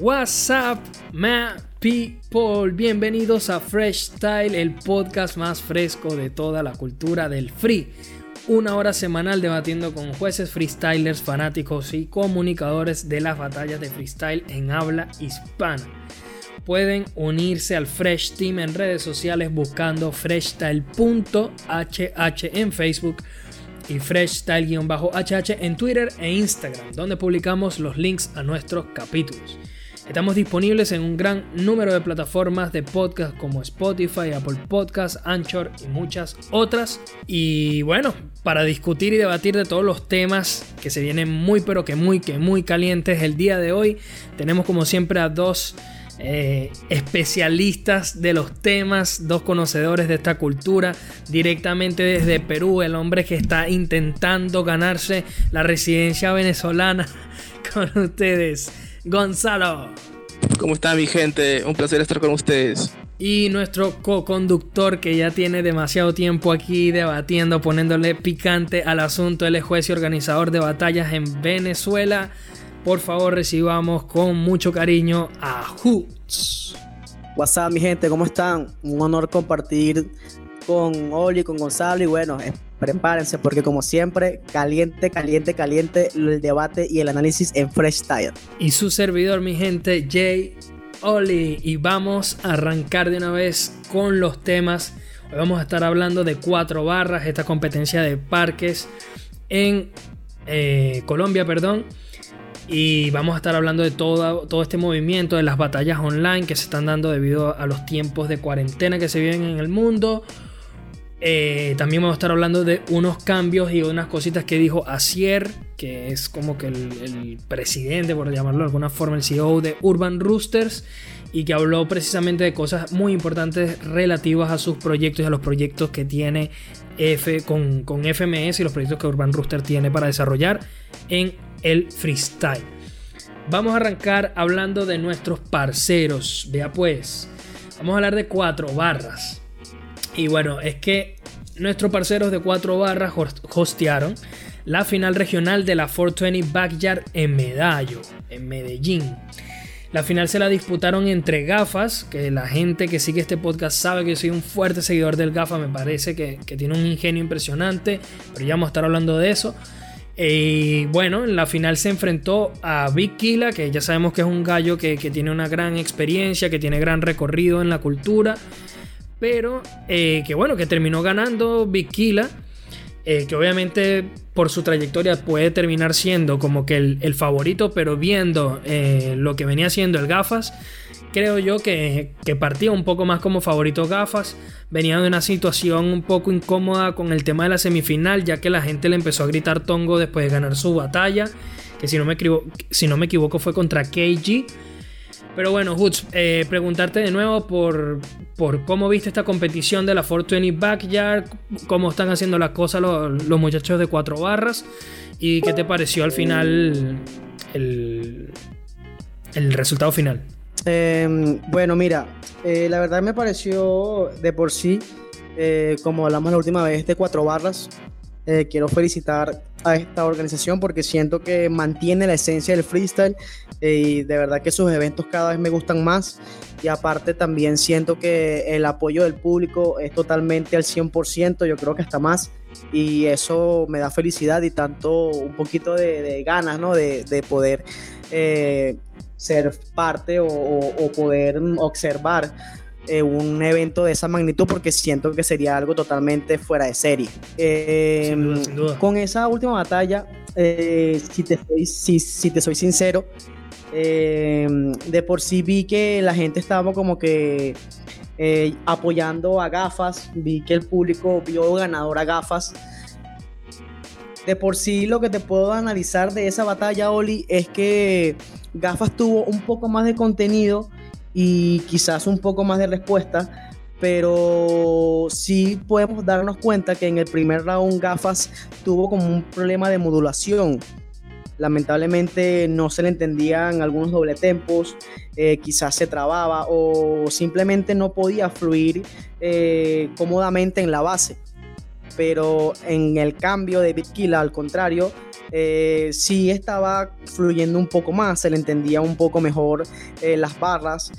What's up, my people? Bienvenidos a Fresh Style, el podcast más fresco de toda la cultura del free. Una hora semanal debatiendo con jueces, freestylers, fanáticos y comunicadores de las batallas de freestyle en habla hispana. Pueden unirse al Fresh Team en redes sociales buscando freshstyle.hh en Facebook y freshstyle-hh en Twitter e Instagram, donde publicamos los links a nuestros capítulos. Estamos disponibles en un gran número de plataformas de podcast como Spotify, Apple Podcasts, Anchor y muchas otras. Y bueno, para discutir y debatir de todos los temas que se vienen muy pero que muy que muy calientes el día de hoy, tenemos como siempre a dos eh, especialistas de los temas, dos conocedores de esta cultura, directamente desde Perú, el hombre que está intentando ganarse la residencia venezolana con ustedes. Gonzalo. ¿Cómo está mi gente? Un placer estar con ustedes. Y nuestro co-conductor que ya tiene demasiado tiempo aquí debatiendo, poniéndole picante al asunto. Él es juez y organizador de batallas en Venezuela. Por favor, recibamos con mucho cariño a Hoots. WhatsApp, mi gente, ¿cómo están? Un honor compartir con Oli, con Gonzalo y bueno, prepárense porque como siempre, caliente, caliente, caliente el debate y el análisis en Fresh Tire. Y su servidor, mi gente, Jay Oli. Y vamos a arrancar de una vez con los temas. Hoy vamos a estar hablando de cuatro barras, esta competencia de parques en eh, Colombia, perdón. Y vamos a estar hablando de todo, todo este movimiento, de las batallas online que se están dando debido a los tiempos de cuarentena que se viven en el mundo eh, también vamos a estar hablando de unos cambios y unas cositas que dijo Asier, que es como que el, presidente, por llamarlo de alguna forma, el CEO de Urban Roosters, y que habló precisamente de cosas muy importantes relativas a sus proyectos y a los proyectos que tiene F con, con FMS y los proyectos que Urban Rooster tiene para desarrollar en el freestyle. Vamos a arrancar hablando de nuestros parceros. Vea pues, vamos a hablar de cuatro barras. Y bueno, es que nuestros parceros de cuatro barras hostearon la final regional de la 420 Backyard en Medallo, en Medellín. La final se la disputaron entre gafas, que la gente que sigue este podcast sabe que soy un fuerte seguidor del gafa, me parece que, tiene un ingenio impresionante, pero ya vamos a estar hablando de eso. Y bueno, en la final se enfrentó a Big Killa, que ya sabemos que es un gallo que, que tiene una gran experiencia, que tiene gran recorrido en la cultura pero eh, que bueno, que terminó ganando Vikila, eh, que obviamente por su trayectoria puede terminar siendo como que el, favorito, pero viendo eh, lo que venía siendo el Gafas, creo yo que, que, partía un poco más como favorito Gafas, venía de una situación un poco incómoda con el tema de la semifinal, ya que la gente le empezó a gritar tongo después de ganar su batalla, que si no me, si no me equivoco fue contra KG. Pero bueno, Hoots, eh, preguntarte de nuevo por, por cómo viste esta competición de la 420 Backyard, cómo están haciendo las cosas los, muchachos de cuatro barras y qué te pareció al final el, el resultado final. Em, bueno, mira, eh, la verdad me pareció de por sí, eh, como hablamos la última vez, de cuatro barras. quiero felicitar a esta organización porque siento que mantiene la esencia del freestyle y de verdad que sus eventos cada vez me gustan más y aparte también siento que el apoyo del público es totalmente al 100%, yo creo que hasta más y eso me da felicidad y tanto un poquito de, ganas ¿no? de, poder eh, ser parte o poder observar eh, un evento de esa magnitud porque siento que sería algo totalmente fuera de serie. Eh, con esa última batalla, eh, si, te soy, si, te soy sincero, de por sí vi que la gente estaba como que apoyando a gafas, vi que el público vio ganador a gafas. De por sí lo que te puedo analizar de esa batalla, Oli, es que Gafas tuvo un poco más de contenido y quizás un poco más de respuesta, pero sí podemos darnos cuenta que en el primer round Gafas tuvo como un problema de modulación. Lamentablemente no se le entendían algunos doble tempos, eh, quizás se trababa o simplemente no podía fluir eh, cómodamente en la base. Pero en el cambio de Bitkila, al contrario, eh, sí estaba fluyendo un poco más, se le entendía un poco mejor eh, las barras,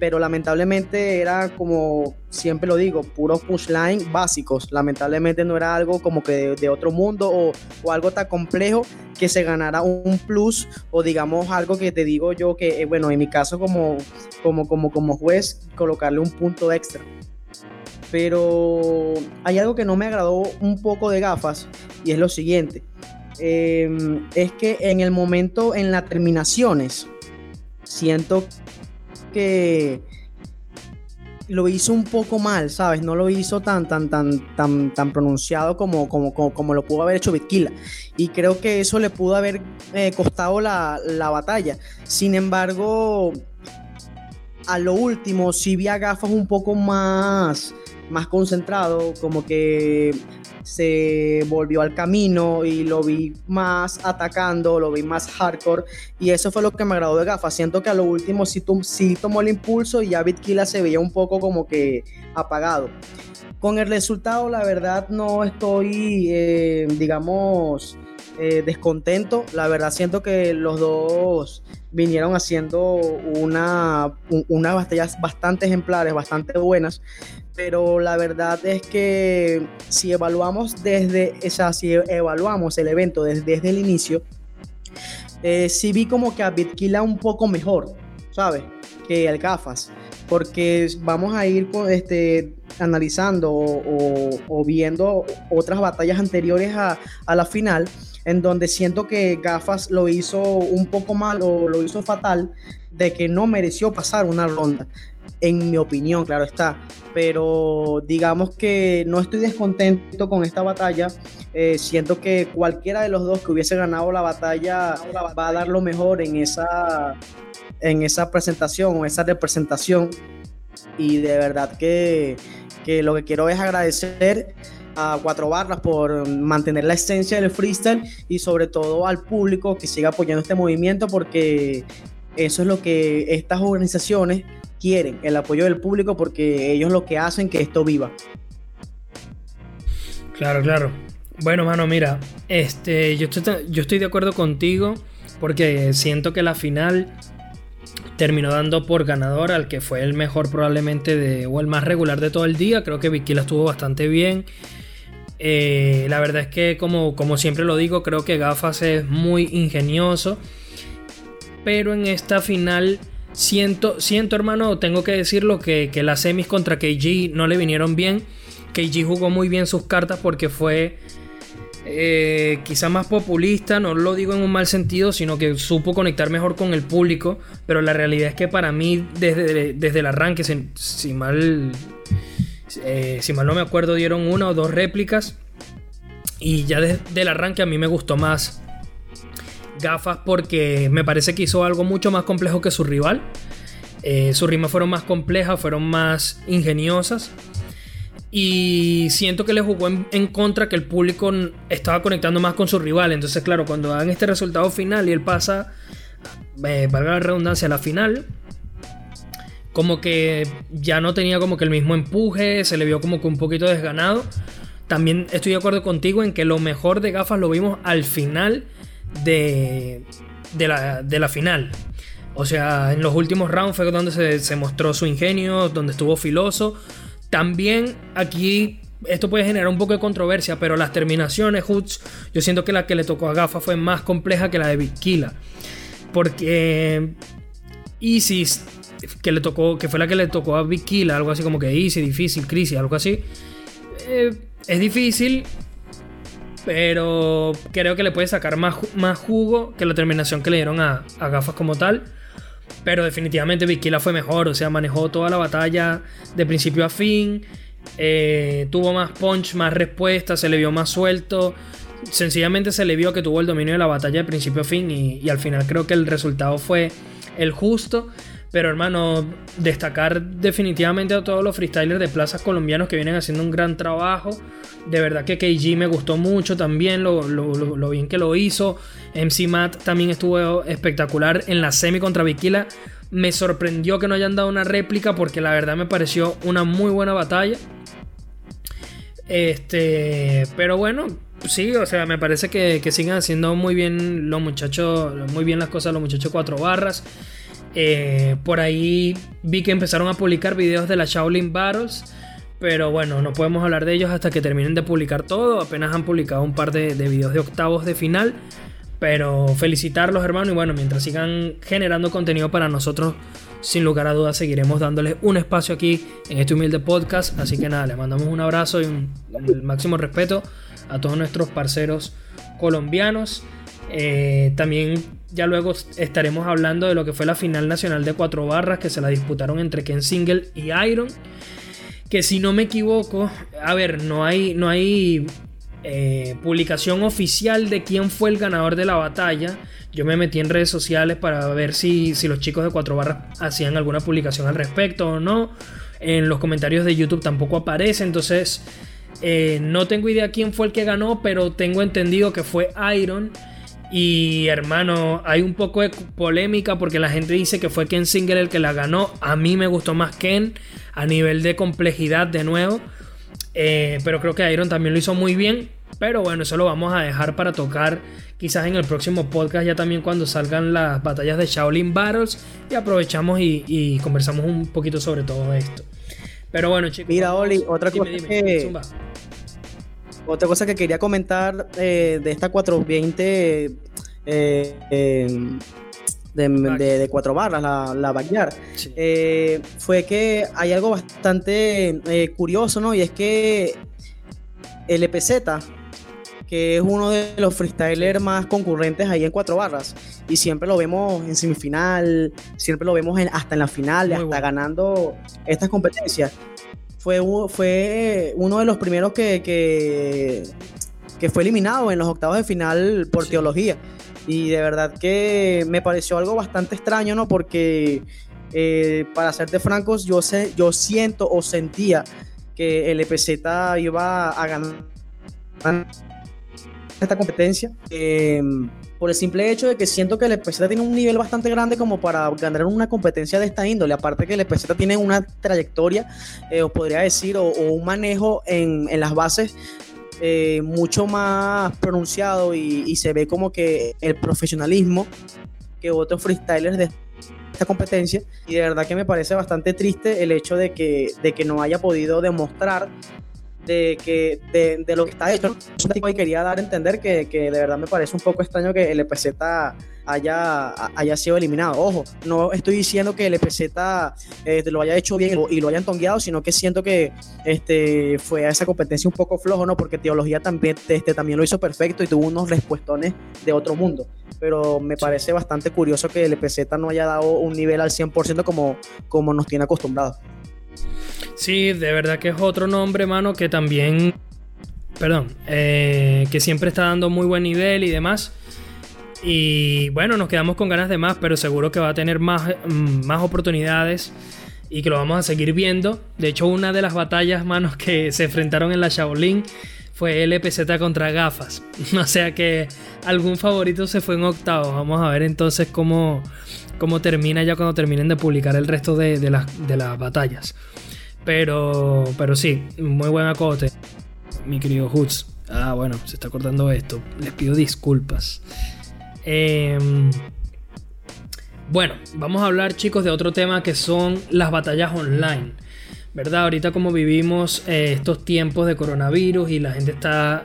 pero lamentablemente era como siempre lo digo, puros pushline básicos. Lamentablemente no era algo como que de, otro mundo o, o, algo tan complejo que se ganara un plus o digamos algo que te digo yo que, eh, bueno, en mi caso como, como, como, como juez, colocarle un punto extra. Pero hay algo que no me agradó un poco de gafas y es lo siguiente. Em, es que en el momento, en las terminaciones, siento que lo hizo un poco mal, ¿sabes? No lo hizo tan, tan, tan, tan, tan pronunciado como, como, como, lo pudo haber hecho Bitkila. Y creo que eso le pudo haber eh, costado la, la, batalla. Sin embargo, a lo último, si vi a gafas un poco más, más concentrado, como que se volvió al camino y lo vi más atacando, lo vi más hardcore y eso fue lo que me agradó de Gafa. Siento que a lo último sí, tomó el impulso y ya Bitkila se veía un poco como que apagado. Con el resultado, la verdad, no estoy, eh, digamos, eh, descontento. La verdad, siento que los dos vinieron haciendo una, unas batallas bastante ejemplares, bastante buenas pero la verdad es que si evaluamos desde, o evaluamos el evento desde, el inicio, eh, sí vi como que a Bitkila un poco mejor, ¿sabes? Que el Gafas, porque vamos a ir este, analizando o, viendo otras batallas anteriores a, a la final, en donde siento que Gafas lo hizo un poco mal o lo hizo fatal, de que no mereció pasar una ronda en mi opinión, claro está. Pero digamos que no estoy descontento con esta batalla. Eh, siento que cualquiera de los dos que hubiese ganado la batalla va a dar lo mejor en esa, en esa presentación o esa representación. Y de verdad que, que lo que quiero es agradecer a Cuatro Barras por mantener la esencia del freestyle y sobre todo al público que siga apoyando este movimiento porque eso es lo que estas organizaciones quieren, el apoyo del público, porque ellos lo que hacen que esto viva. Claro, claro. Bueno, mano, mira, este, yo estoy, yo estoy de acuerdo contigo porque siento que la final terminó dando por ganador al que fue el mejor probablemente de, o el más regular de todo el día. Creo que Vicky estuvo bastante bien. Eh, la verdad es que como, como siempre lo digo, creo que Gafas es muy ingenioso. Pero en esta final Siento, siento hermano, tengo que decirlo que, que las semis contra KG no le vinieron bien. KG jugó muy bien sus cartas porque fue eh, quizá más populista, no lo digo en un mal sentido, sino que supo conectar mejor con el público. Pero la realidad es que para mí, desde, desde el arranque, si, mal, eh, si mal no me acuerdo, dieron una o dos réplicas. Y ya desde el arranque a mí me gustó más gafas porque me parece que hizo algo mucho más complejo que su rival. Eh, sus rimas fueron más complejas, fueron más ingeniosas. Y siento que le jugó en, contra que el público estaba conectando más con su rival. Entonces, claro, cuando dan este resultado final y él pasa, eh, valga la redundancia, a la final, como que ya no tenía como que el mismo empuje, se le vio como que un poquito desganado. También estoy de acuerdo contigo en que lo mejor de gafas lo vimos al final de, de, la, final. O sea, en los últimos rounds fue donde se, mostró su ingenio, donde estuvo filoso. También aquí esto puede generar un poco de controversia, pero las terminaciones, Hoods, yo siento que la que le tocó a Gafa fue más compleja que la de Vikila. Porque Isis, que le tocó, que fue la que le tocó a Vikila, algo así como que Easy, difícil, crisis, algo así. Eh, es difícil, pero creo que le puede sacar más, más jugo que la terminación que le dieron a, gafas como tal. Pero definitivamente Vikila fue mejor, o sea, manejó toda la batalla de principio a fin. Eh, tuvo más punch, más respuesta, se le vio más suelto. Sencillamente se le vio que tuvo el dominio de la batalla de principio a fin y al final creo que el resultado fue el justo. Pero hermano, destacar definitivamente a todos los freestylers de plazas colombianos que vienen haciendo un gran trabajo. De verdad que KG me gustó mucho también, lo, bien que lo hizo. MC Matt también estuvo espectacular en la semi contra Vikila. Me sorprendió que no hayan dado una réplica porque la verdad me pareció una muy buena batalla. Este, pero bueno, sí, o sea, me parece que, que sigan haciendo muy bien los muchachos, muy bien las cosas los muchachos cuatro barras. Eh, por ahí vi que empezaron a publicar videos de la Shaolin Battles. Pero bueno, no podemos hablar de ellos hasta que terminen de publicar todo. Apenas han publicado un par de, de videos de octavos de final. Pero felicitarlos, hermano. Y bueno, mientras sigan generando contenido para nosotros, sin lugar a dudas, seguiremos dándoles un espacio aquí en este humilde podcast. Así que nada, les mandamos un abrazo y un, el máximo respeto a todos nuestros parceros colombianos. Eh, también ya luego estaremos hablando de lo que fue la final nacional de cuatro barras que se la disputaron entre Ken Single y Iron. Que si no me equivoco, a ver, no hay, no hay eh, publicación oficial de quién fue el ganador de la batalla. Yo me metí en redes sociales para ver si, si los chicos de Cuatro Barras hacían alguna publicación al respecto o no. En los comentarios de YouTube tampoco aparece, entonces eh, no tengo idea quién fue el que ganó, pero tengo entendido que fue Iron. Y hermano, hay un poco de polémica porque la gente dice que fue Ken Singer el que la ganó. A mí me gustó más Ken a nivel de complejidad de nuevo. Eh, pero creo que Iron también lo hizo muy bien. Pero bueno, eso lo vamos a dejar para tocar quizás en el próximo podcast, ya también cuando salgan las batallas de Shaolin Battles. Y aprovechamos y, conversamos un poquito sobre todo esto. Pero bueno, chicos. Mira, Oli, otra cosa que. Otra cosa que quería comentar eh, de esta 420 eh, de, de, cuatro barras, la, la backyard, eh, fue que hay algo bastante curioso, ¿no? Y es que el EPZ, que es uno de los freestylers más concurrentes ahí en cuatro barras, y siempre lo vemos en semifinal, siempre lo vemos hasta en la final, hasta ganando estas competencias. Fue, fue uno de los primeros que, que, fue eliminado en los octavos de final por teología. Y de verdad que me pareció algo bastante extraño, ¿no? Porque, eh, para serte francos, yo, sé, yo siento o sentía que el EPZ iba a ganar esta competencia. Eh, por el simple hecho de que siento que el EPZ tiene un nivel bastante grande como para ganar una competencia de esta índole. Aparte que el EPZ tiene una trayectoria, eh, os podría decir, o, un manejo en, las bases eh, mucho más pronunciado y, se ve como que el profesionalismo que otros freestylers de esta competencia y de verdad que me parece bastante triste el hecho de que, de que no haya podido demostrar de, que, de, lo que está hecho. Y quería dar a entender que, que, de verdad me parece un poco extraño que el EPZ haya, haya sido eliminado. Ojo, no estoy diciendo que el EPZ eh, lo haya hecho bien y lo hayan tongueado, sino que siento que este, fue a esa competencia un poco flojo, ¿no? Porque Teología también, este, también lo hizo perfecto y tuvo unos respuestones de otro mundo. Pero me parece bastante curioso que el EPZ no haya dado un nivel al 100% como, como nos tiene acostumbrados. Sí, de verdad que es otro nombre, mano, que también. Perdón, eh, que siempre está dando muy buen nivel y demás. Y bueno, nos quedamos con ganas de más, pero seguro que va a tener más, mm, más oportunidades y que lo vamos a seguir viendo. De hecho, una de las batallas, manos, que se enfrentaron en la Shaolin fue LPZ contra gafas. O sea que algún favorito se fue en octavo. Vamos a ver entonces cómo, cómo termina ya cuando terminen de publicar el resto de, de, las, de las batallas. Pero, pero sí, muy buen acote. Mi querido Hoots. Ah, bueno, se está cortando esto. Les pido disculpas. Em, bueno, vamos a hablar chicos de otro tema que son las batallas online. ¿Verdad? Ahorita como vivimos eh, estos tiempos de coronavirus y la gente está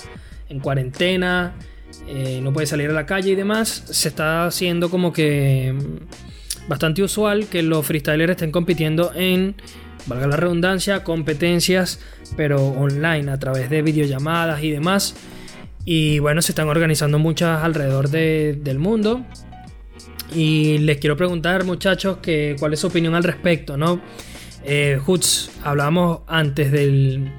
en cuarentena, eh, no puede salir a la calle y demás, se está haciendo como que em, bastante usual que los freestylers estén compitiendo en valga la redundancia, competencias, pero online, a través de videollamadas y demás. Y bueno, se están organizando muchas alrededor del mundo. Y les quiero preguntar, muchachos, que, cuál es su opinión al respecto, ¿no? Eh, Huts, hablamos antes del.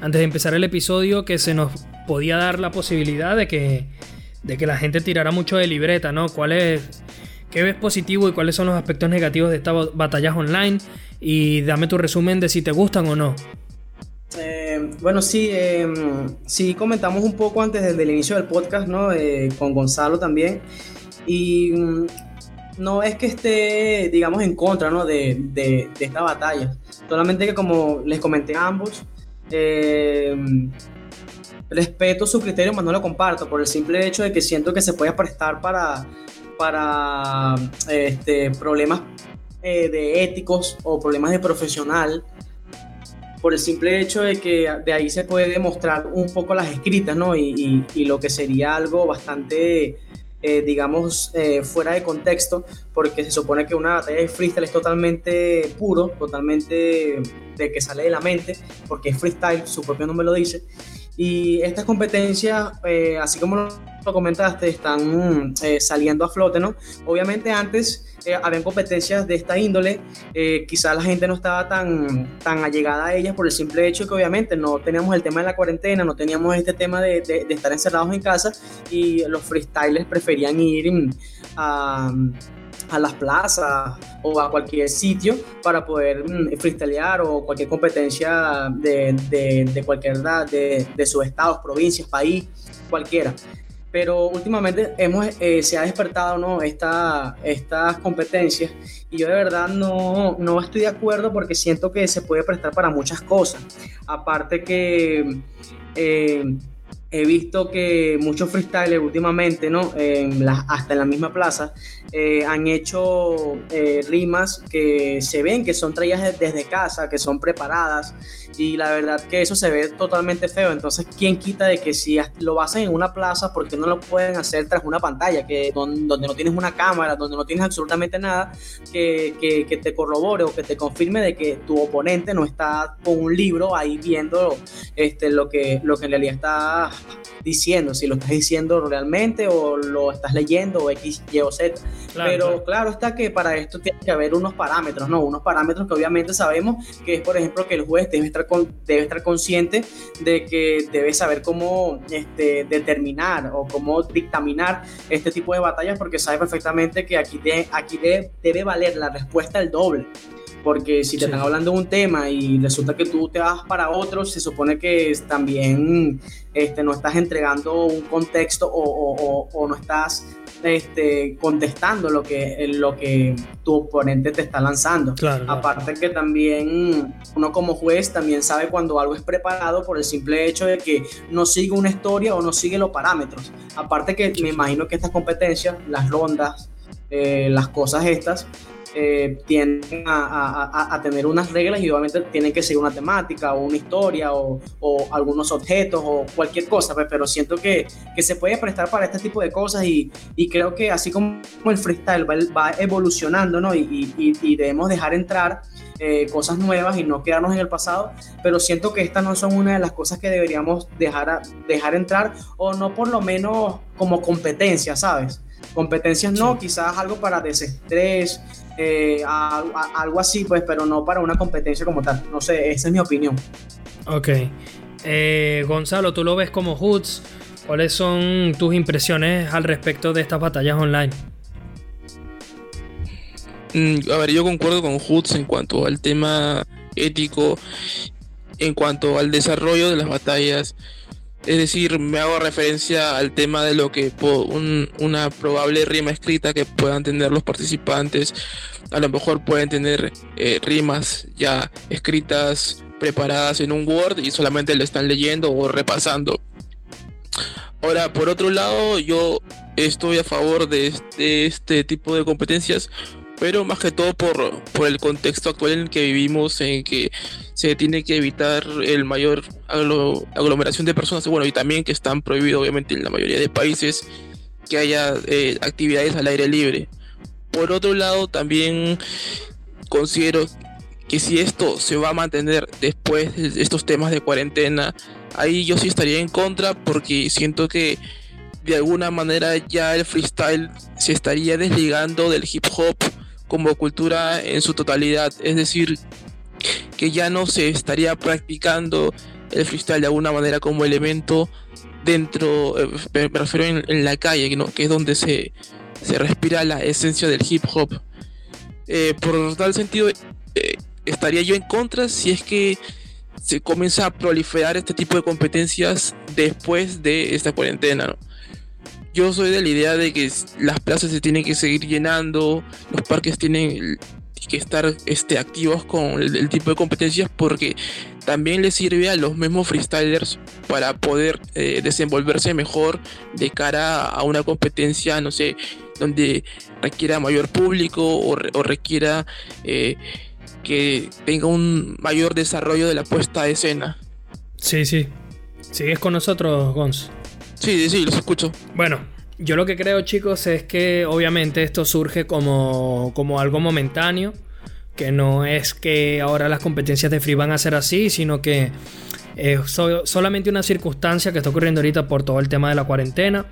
Antes de empezar el episodio que se nos podía dar la posibilidad de que, de que la gente tirara mucho de libreta, ¿no? ¿Cuál es, ¿Qué ves positivo y cuáles son los aspectos negativos de estas batallas online? Y dame tu resumen de si te gustan o no. Eh, bueno, sí, eh, sí comentamos un poco antes del, inicio del podcast, ¿no? Eh, con Gonzalo también. Y mm, no es que esté, digamos, en contra, ¿no? De, de, esta batalla. Solamente que como les comenté a ambos, eh, respeto su criterio, pero no lo comparto por el simple hecho de que siento que se puede prestar para, para este, problemas eh, de éticos o problemas de profesional por el simple hecho de que de ahí se puede demostrar un poco las escritas, ¿no? Y, y, lo que sería algo bastante, eh, digamos, eh, fuera de contexto, porque se supone que una batalla de freestyle es totalmente puro, totalmente de que sale de la mente, porque es freestyle, su propio nombre lo dice. Y estas competencias, eh, así como lo comentaste, están saliendo a flote, ¿no? Obviamente antes eh, habían competencias de esta índole, eh, quizás la gente no estaba tan, tan allegada a ellas por el simple hecho que obviamente no teníamos el tema de la cuarentena, no teníamos este tema de, de, estar encerrados en casa y los freestylers preferían ir mm, a, a las plazas o a cualquier sitio para poder mm, freestylear o cualquier competencia de, de, cualquier de, de sus estados, provincias, país, cualquiera pero últimamente hemos, eh, se ha despertado ¿no? Esta, estas competencias y yo de verdad no, no estoy de acuerdo porque siento que se puede prestar para muchas cosas. Aparte que eh, he visto que muchos freestylers últimamente, ¿no? En hasta en la misma plaza, eh, han hecho eh, rimas que se ven que son traídas desde casa, que son preparadas, y la verdad que eso se ve totalmente feo. Entonces, ¿quién quita de que si lo hacen en una plaza, ¿por qué no lo pueden hacer tras una pantalla, que donde, no tienes una cámara, donde no tienes absolutamente nada que, que, que te corrobore o que te confirme de que tu oponente no está con un libro ahí viendo este, lo, que, lo que en realidad está diciendo, si lo estás diciendo realmente o lo estás leyendo o X, Y o Z. Pero claro. está que para esto tiene que haber unos parámetros, ¿no? Unos parámetros que obviamente sabemos que es, por ejemplo, que el juez debe estar, con, debe estar consciente de que debe saber cómo este, determinar o cómo dictaminar este tipo de batallas porque sabe perfectamente que aquí, de, aquí debe valer la respuesta el doble porque si te están hablando de un tema y resulta que tú te vas para otro, se supone que también este, no estás entregando un contexto o, no estás este, contestando lo que, lo que tu oponente te está lanzando. Aparte que también uno como juez también sabe cuando algo es preparado por el simple hecho de que no sigue una historia o no sigue los parámetros. Aparte que me imagino que estas competencias, las rondas, eh, las cosas estas, eh, tienden a, tener unas reglas y obviamente tienen que seguir una temática o una historia o, algunos objetos o cualquier cosa, pues, pero siento que, que, se puede prestar para este tipo de cosas y, y creo que así como el freestyle va, evolucionando ¿no? y, y, debemos dejar entrar eh, cosas nuevas y no quedarnos en el pasado, pero siento que estas no son una de las cosas que deberíamos dejar, dejar entrar o no por lo menos como competencia, ¿sabes? Competencias no, quizás algo para desestrés, eh, algo así, pues, pero no para una competencia como tal. No sé, esa es mi opinión. Ok. Eh, Gonzalo, tú lo ves como Hoods. ¿Cuáles son tus impresiones al respecto de estas batallas online? Mm, a ver, yo concuerdo con Hoods en cuanto al tema ético, en cuanto al desarrollo de las batallas. Es decir, me hago referencia al tema de lo que una probable rima escrita que puedan tener los participantes. A lo mejor pueden tener eh, rimas ya escritas, preparadas en un Word y solamente lo están leyendo o repasando. Ahora, por otro lado, yo estoy a favor de este tipo de competencias pero más que todo por, por el contexto actual en el que vivimos, en que se tiene que evitar el mayor aglomeración de personas, bueno, y también que están prohibidos obviamente en la mayoría de países que haya eh, actividades al aire libre. Por otro lado, también considero que si esto se va a mantener después de estos temas de cuarentena, ahí yo sí estaría en contra porque siento que de alguna manera ya el freestyle se estaría desligando del hip hop como cultura en su totalidad. Es decir, que ya no se estaría practicando el freestyle de alguna manera como elemento dentro, eh, me refiero en, la calle, que es donde se, se respira la esencia del hip hop. Eh, por tal sentido, eh, estaría yo en contra si es que se comienza a proliferar este tipo de competencias después de esta cuarentena. ¿no? Yo soy de la idea de que las plazas se tienen que seguir llenando, los parques tienen que estar este, activos con el, tipo de competencias porque también le sirve a los mismos freestylers para poder eh, desenvolverse mejor de cara a una competencia, no sé, donde requiera mayor público o, requiera eh, que tenga un mayor desarrollo de la puesta de escena. Sí, sí. ¿Sigues con nosotros, Gons? Sí, sí, los escucho. Bueno, yo lo que creo, chicos, es que obviamente esto surge como, como algo momentáneo. Que no es que ahora las competencias de free van a ser así, sino que es solamente una circunstancia que está ocurriendo ahorita por todo el tema de la cuarentena.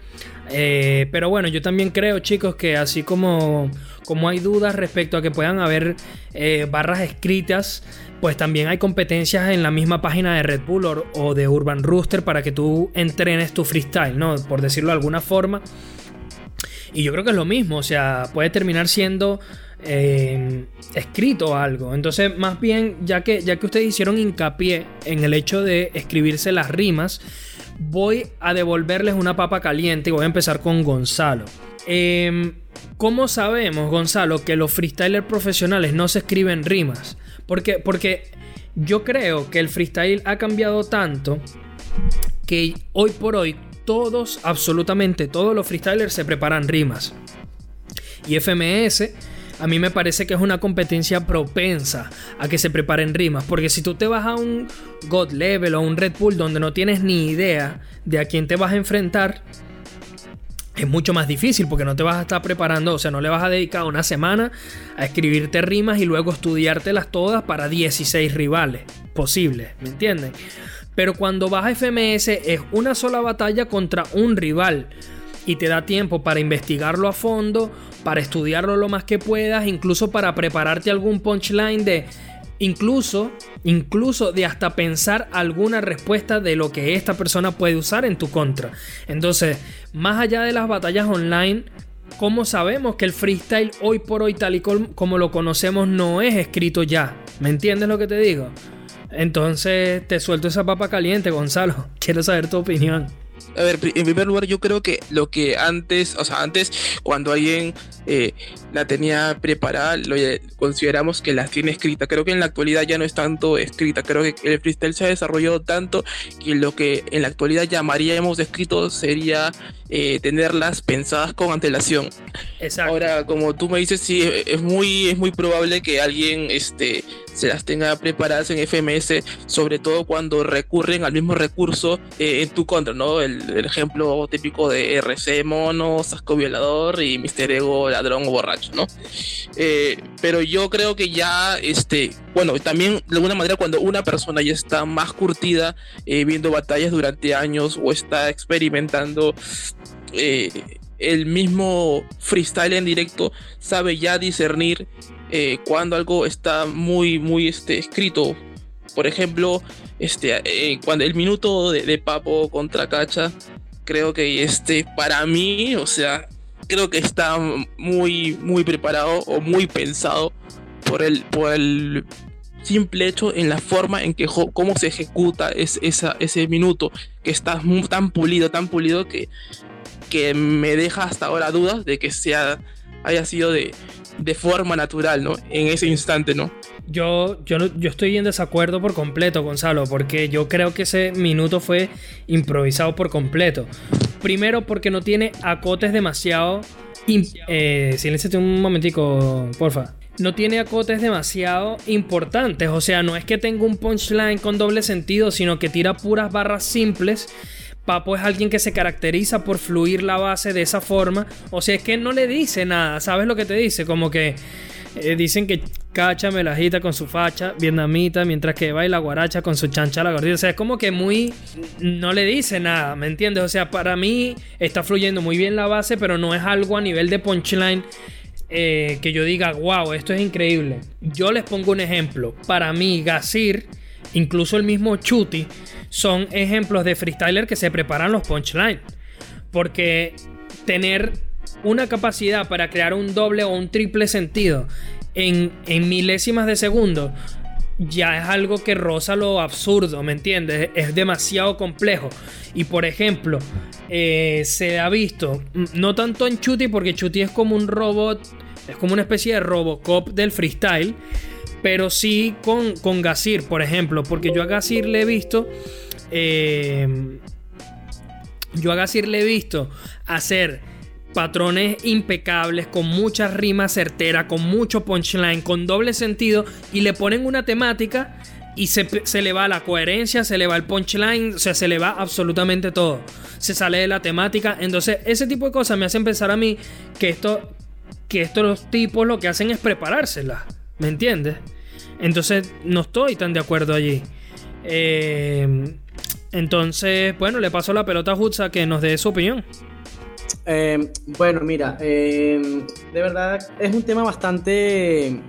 Eh, pero bueno, yo también creo, chicos, que así como, como hay dudas respecto a que puedan haber eh, barras escritas pues también hay competencias en la misma página de Red Bull o, de Urban Rooster para que tú entrenes tu freestyle, ¿no? Por decirlo de alguna forma. Y yo creo que es lo mismo, o sea, puede terminar siendo eh, escrito algo. Entonces, más bien, ya que, ya que ustedes hicieron hincapié en el hecho de escribirse las rimas, voy a devolverles una papa caliente y voy a empezar con Gonzalo. Eh, ¿Cómo sabemos, Gonzalo, que los freestylers profesionales no se escriben rimas? Porque, porque yo creo que el freestyle ha cambiado tanto que hoy por hoy todos, absolutamente todos los freestylers se preparan rimas. Y FMS a mí me parece que es una competencia propensa a que se preparen rimas. Porque si tú te vas a un God Level o un Red Bull donde no tienes ni idea de a quién te vas a enfrentar, es mucho más difícil porque no te vas a estar preparando, o sea, no le vas a dedicar una semana a escribirte rimas y luego estudiártelas todas para 16 rivales posibles, ¿me entienden? Pero cuando vas a FMS es una sola batalla contra un rival y te da tiempo para investigarlo a fondo, para estudiarlo lo más que puedas, incluso para prepararte algún punchline de incluso incluso de hasta pensar alguna respuesta de lo que esta persona puede usar en tu contra. Entonces, más allá de las batallas online, ¿cómo sabemos que el freestyle hoy por hoy tal y como lo conocemos no es escrito ya? ¿Me entiendes lo que te digo? Entonces, te suelto esa papa caliente, Gonzalo. Quiero saber tu opinión. A ver, en primer lugar, yo creo que lo que antes, o sea, antes, cuando alguien eh, la tenía preparada, lo consideramos que la tiene escrita. Creo que en la actualidad ya no es tanto escrita. Creo que el freestyle se ha desarrollado tanto que lo que en la actualidad llamaríamos escrito sería eh, tenerlas pensadas con antelación. Exacto. Ahora, como tú me dices, sí, es muy, es muy probable que alguien este, se las tenga preparadas en FMS, sobre todo cuando recurren al mismo recurso eh, en tu contra, ¿no? El, ejemplo típico de RC Mono, Sasco Violador y Mister Ego Ladrón o Borracho, ¿no? Eh, pero yo creo que ya, este, bueno, también de alguna manera cuando una persona ya está más curtida viendo batallas durante años o está experimentando eh, el mismo freestyle en directo sabe ya discernir eh, cuando algo está muy, muy este, escrito. Por ejemplo, este, eh, cuando el minuto de, Papo contra Cacha, creo que este, para mí, o sea, creo que está muy, muy preparado o muy pensado por el, por el simple hecho en la forma en que cómo se ejecuta ese minuto, que está tan pulido, tan pulido que que me deja hasta ahora dudas de que sea, haya sido de, de forma natural, ¿no? En ese instante, ¿no? Yo, yo, yo estoy en desacuerdo por completo, Gonzalo, porque yo creo que ese minuto fue improvisado por completo. Primero porque no tiene acotes demasiado... Eh, silenciate un momentico, porfa no tiene acotes demasiado importantes. O sea, no es que tenga un punchline con doble sentido, sino que tira puras barras simples Papo es alguien que se caracteriza por fluir la base de esa forma. O sea, es que no le dice nada. ¿Sabes lo que te dice? Como que eh, dicen que Cacha me la agita con su facha vietnamita, mientras que baila guaracha con su chancha la gordita. O sea, es como que muy. No le dice nada, ¿me entiendes? O sea, para mí está fluyendo muy bien la base, pero no es algo a nivel de punchline. Eh, que yo diga, wow, esto es increíble. Yo les pongo un ejemplo. Para mí, Gasir, incluso el mismo Chuti, son ejemplos de freestyler que se preparan los punchlines. Porque tener una capacidad para crear un doble o un triple sentido en, milésimas de segundo ya es algo que roza lo absurdo, ¿me entiendes? Es demasiado complejo. Y por ejemplo, eh, se ha visto, no tanto en Chuti, porque Chuti es como un robot, es como una especie de Robocop del freestyle pero sí con, con Gasir, por ejemplo, porque yo a Gasir le he visto. Eh, yo a Gasir le he visto hacer patrones impecables, con muchas rimas certeras, con mucho punchline, con doble sentido, y le ponen una temática y se, le va la coherencia, se le va el punchline, o sea, se le va absolutamente todo. Se sale de la temática. Entonces, ese tipo de cosas me hacen pensar a mí que esto, que estos tipos lo que hacen es preparárselas. ¿Me entiendes? Entonces, no estoy tan de acuerdo allí. Eh, entonces, bueno, le paso la pelota a Hutza que nos dé su opinión. Eh, bueno, mira, eh, de verdad es un tema bastante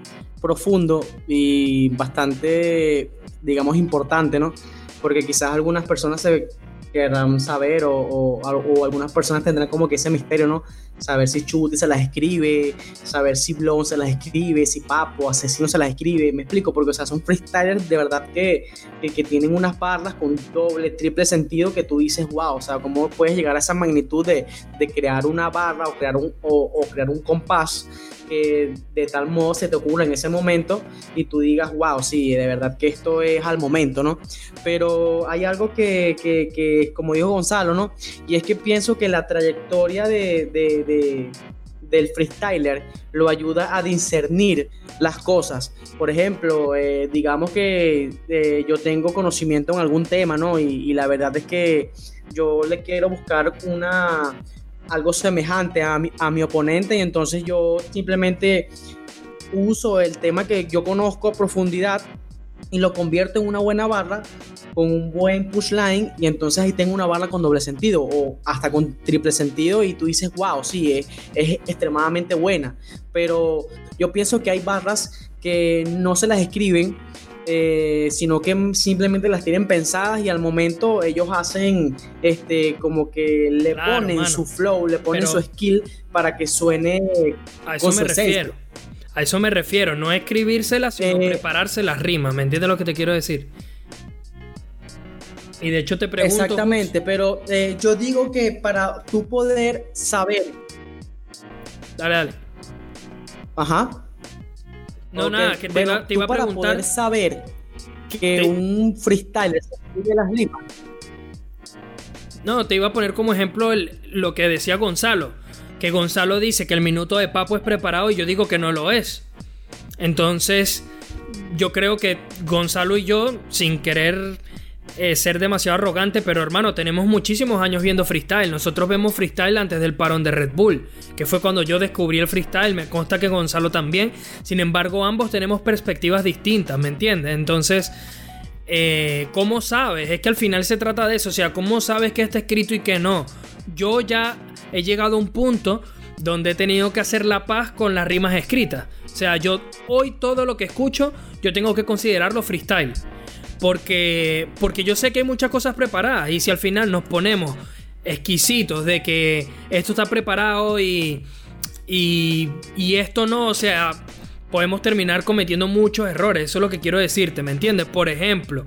profundo y bastante, digamos, importante, ¿no? Porque quizás algunas personas se querrán saber o, algunas personas tendrán como que ese misterio, ¿no? Saber si Chuti se las escribe, saber si Blon se las escribe, si Papo, Asesino se las escribe, me explico, porque o sea, son freestylers de verdad que, que, tienen unas barras con doble, triple sentido que tú dices, wow, o sea, ¿cómo puedes llegar a esa magnitud de, de crear una barra o crear un, o crear un compás que de tal modo se te ocurra en ese momento y tú digas, wow, sí, de verdad que esto es al momento, ¿no? Pero hay algo que, que, como dijo Gonzalo, ¿no? Y es que pienso que la trayectoria de, de, del freestyler lo ayuda a discernir las cosas. Por ejemplo, eh, digamos que eh, yo tengo conocimiento en algún tema, ¿no? y la verdad es que yo le quiero buscar una algo semejante a mi, a mi oponente y entonces yo simplemente uso el tema que yo conozco a profundidad y lo convierto en una buena barra con un buen push line y entonces ahí tengo una barra con doble sentido o hasta con triple sentido y tú dices, wow, sí, es, es extremadamente buena. Pero yo pienso que hay barras que no se las escriben eh, sino que simplemente las tienen pensadas y al momento ellos hacen este como que le ponen su flow, le ponen su skill para que suene a eso me refiero. A eso me refiero, no escribírselas, sino eh, prepararse las rimas, ¿me entiendes lo que te quiero decir? Y de hecho te pregunto. Exactamente, pero eh, yo digo que para tú poder saber. Dale, dale. Ajá. No, nada, que te, iba, a preguntar. Para poder saber que un freestyler se las limas. No, te iba a poner como ejemplo lo que decía Gonzalo. Que Gonzalo dice que el minuto de Papo es preparado y yo digo que no lo es. Entonces, yo creo que Gonzalo y yo, sin querer eh, ser demasiado arrogante, pero hermano, tenemos muchísimos años viendo freestyle. Nosotros vemos freestyle antes del parón de Red Bull, que fue cuando yo descubrí el freestyle. Me consta que Gonzalo también. Sin embargo, ambos tenemos perspectivas distintas, ¿me entiendes? Entonces, eh, ¿cómo sabes? Es que al final se trata de eso. O sea, ¿cómo sabes que está escrito y que no? Yo ya he llegado a un punto donde he tenido que hacer la paz con las rimas escritas. O sea, yo hoy todo lo que escucho, yo tengo que considerarlo freestyle. Porque, porque yo sé que hay muchas cosas preparadas y si al final nos ponemos exquisitos de que esto está preparado y, y, y esto no, o sea, podemos terminar cometiendo muchos errores. Eso es lo que quiero decirte, ¿me entiendes? Por ejemplo,